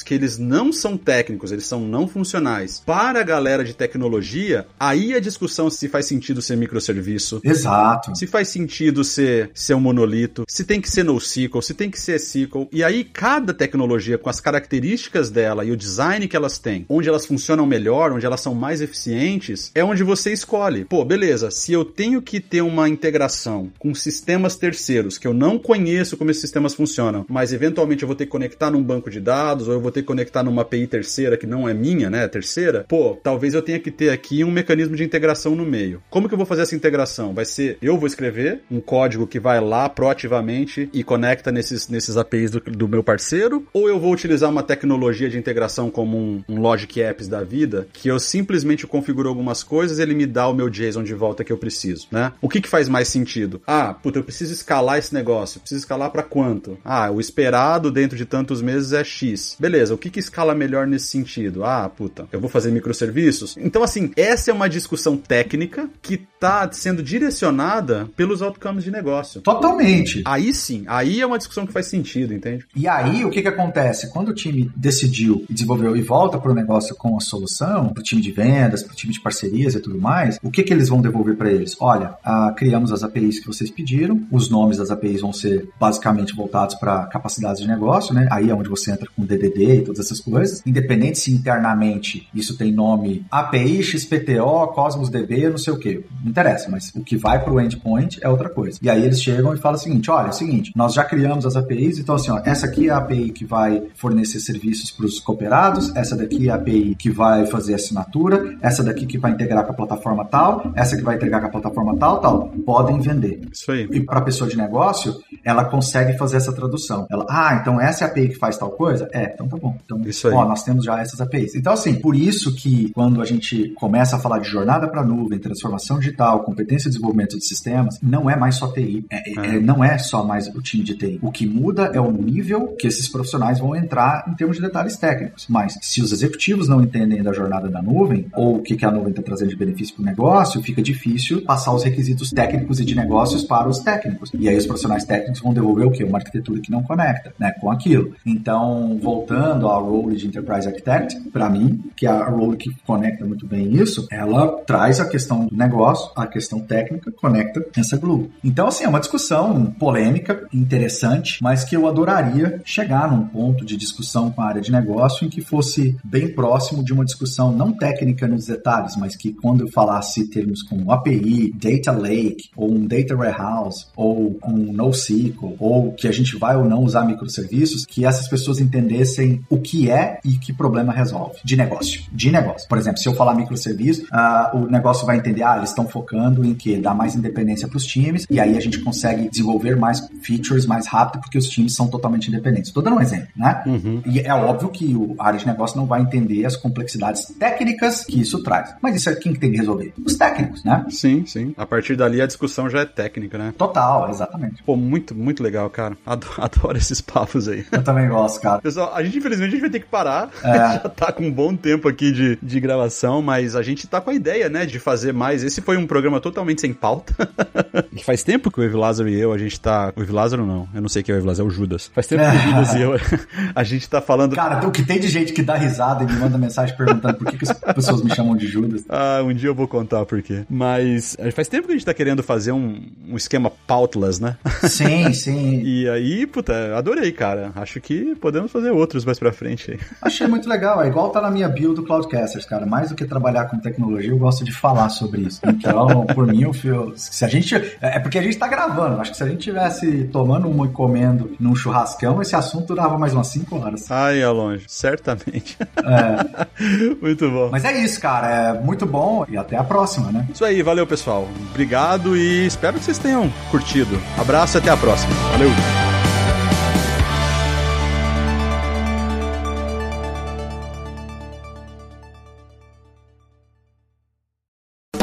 que eles não são técnicos, eles são não funcionais, para a galera de tecnologia, aí a discussão se faz sentido ser microserviço. Exato. Se faz sentido ser, ser um monolito, se tem que ser NoSQL, se tem que ser SQL. E aí cada tecnologia com as características dela e o design que elas têm, onde elas funcionam melhor, onde elas são mais eficientes, é onde você escolhe. Pô, beleza, se eu tenho que ter uma integração com sistemas terceiros que eu não conheço como esses sistemas funcionam, mas eventualmente eu vou ter que conectar num banco de dados ou eu vou ter que conectar numa API terceira que não é minha, né, terceira, pô, talvez eu tenha que ter aqui um mecanismo de integração no meio. Como que eu vou fazer essa integração? Vai ser eu vou escrever um código que vai lá proativamente e conecta nesses, nesses APIs do, do meu parceiro, ou eu vou utilizar uma tecnologia de integração como um, um Logic Apps da vida, que eu simplesmente configuro algumas coisas e ele me dá o meu JSON de volta que eu preciso, né? O que que faz mais sentido? Ah, puta, eu preciso escalar esse negócio. Eu preciso escalar para quanto? Ah, o esperado dentro de tantos meses é X. Beleza, o que que escala melhor nesse sentido? Ah, puta, eu vou fazer microserviços? Então, assim, essa é uma discussão técnica que tá sendo direcionada pelos outcomes de negócio. Totalmente. Aí sim, aí é uma discussão que faz sentido, entende? E aí, o que que acontece? Quando o time decidiu e desenvolveu e volta para o negócio com a solução, para o time de vendas, para o time de parcerias e tudo mais, o que que eles vão devolver para eles? Olha, ah, criamos as APIs que vocês pediram, os nomes das APIs vão ser basicamente voltados para capacidades de negócio, né? Aí é onde você entra com DDD e todas essas coisas. Independente se internamente isso tem nome API, XPTO, Cosmos DB, não sei o que, não interessa, mas o que vai para o endpoint é outra coisa. E aí eles chegam e falam o seguinte: olha, é o seguinte, nós já criamos as APIs, então assim, ó, essa aqui é a API que vai fornecer serviços para os cooperados, essa daqui é a API que vai fazer assinatura, essa daqui que vai integrar com a plataforma tal, essa que vai integrar com a plataforma tal, tal. Podem vender. Isso aí. E para a pessoa de negócio, ela consegue fazer essa tradução. Ela, ah, então essa é a API que faz tal coisa? É, então tá bom. Então, isso aí. ó, nós temos já essas APIs. Então, assim, por isso que quando a gente começa a falar de jornada para nuvem, transformação digital, competência de desenvolvimento de sistemas, não é mais só TI. É, é. É, não é só mais o time de TI. O que muda é o nível que esses profissionais vão entrar em termos de detalhes técnicos. Mas se os executivos não entendem da jornada da nuvem, ou o que, que a nuvem está trazendo de benefício para o negócio, fica difícil passar os requisitos técnicos e de negócios para os técnicos. E aí os profissionais técnicos vão devolver o quê? Uma arquitetura que não conecta né, com aquilo. Então, voltando ao role de Enterprise Architect, para mim, que é a role que conecta muito bem isso, ela traz a questão do negócio, a questão técnica, conecta essa glue. Então, assim, é uma discussão polêmica, interessante, mas que eu adoraria chegar num ponto de discussão com a área de negócio em que fosse bem próximo de uma discussão não técnica nos detalhes, mas que quando eu falasse termos como API, Data Lake, ou um Data Warehouse, ou um NoSQL, ou que a gente vai ou não usar microserviços, que essas pessoas entendessem o que é e que problema resolve de negócio. De negócio. Por exemplo, se eu falar microserviço, uh, o negócio vai entender, ah, eles estão focando em que? Dar mais independência para os times, e aí a gente consegue desenvolver mais features mais rápido, porque os times são totalmente independentes. Estou dando um exemplo, né? Uhum. E é óbvio que a área de negócio não vai entender as complexidades técnicas que isso traz. Mas isso é quem que tem que resolver? Os técnicos, né? Sim, sim. A partir dali a discussão já é técnica, né? Total, exatamente. Pô, muito, muito legal, cara. Adoro, adoro esses papos aí. Eu também gosto, cara. A gente infelizmente a gente vai ter que parar. É. já tá com um bom tempo aqui de, de gravação, mas a gente tá com a ideia, né, de fazer mais. Esse foi um programa totalmente sem pauta. Faz tempo que o Ev Lázaro e eu, a gente tá. O Ev Lázaro não, eu não sei quem é o Ev Lázaro, é o Judas. Faz tempo que o Judas e eu, a gente tá falando. Cara, o que tem de gente que dá risada e me manda mensagem perguntando por que, que as pessoas me chamam de Judas. Ah, um dia eu vou contar por quê. Mas eh, faz tempo que a gente tá querendo fazer um, um esquema pautless, né? Sim, sim. e aí, puta, adorei, cara. Acho que podemos fazer outros mais pra frente aí. Achei muito legal. É igual tá na minha bio do Cloudcasters, cara. Mais do que trabalhar com tecnologia, eu gosto de falar sobre isso. Então, por mim, eu, se a gente. É porque a gente tá gravando. Acho que se a gente tivesse tomando uma e comendo num churrascão, esse assunto durava mais umas 5 horas. Ah, ia longe. Certamente. É. muito bom. Mas é isso, cara. É muito bom e até a próxima, né? Isso aí, valeu, pessoal. Obrigado e espero que vocês tenham curtido. Abraço e até a próxima. Valeu.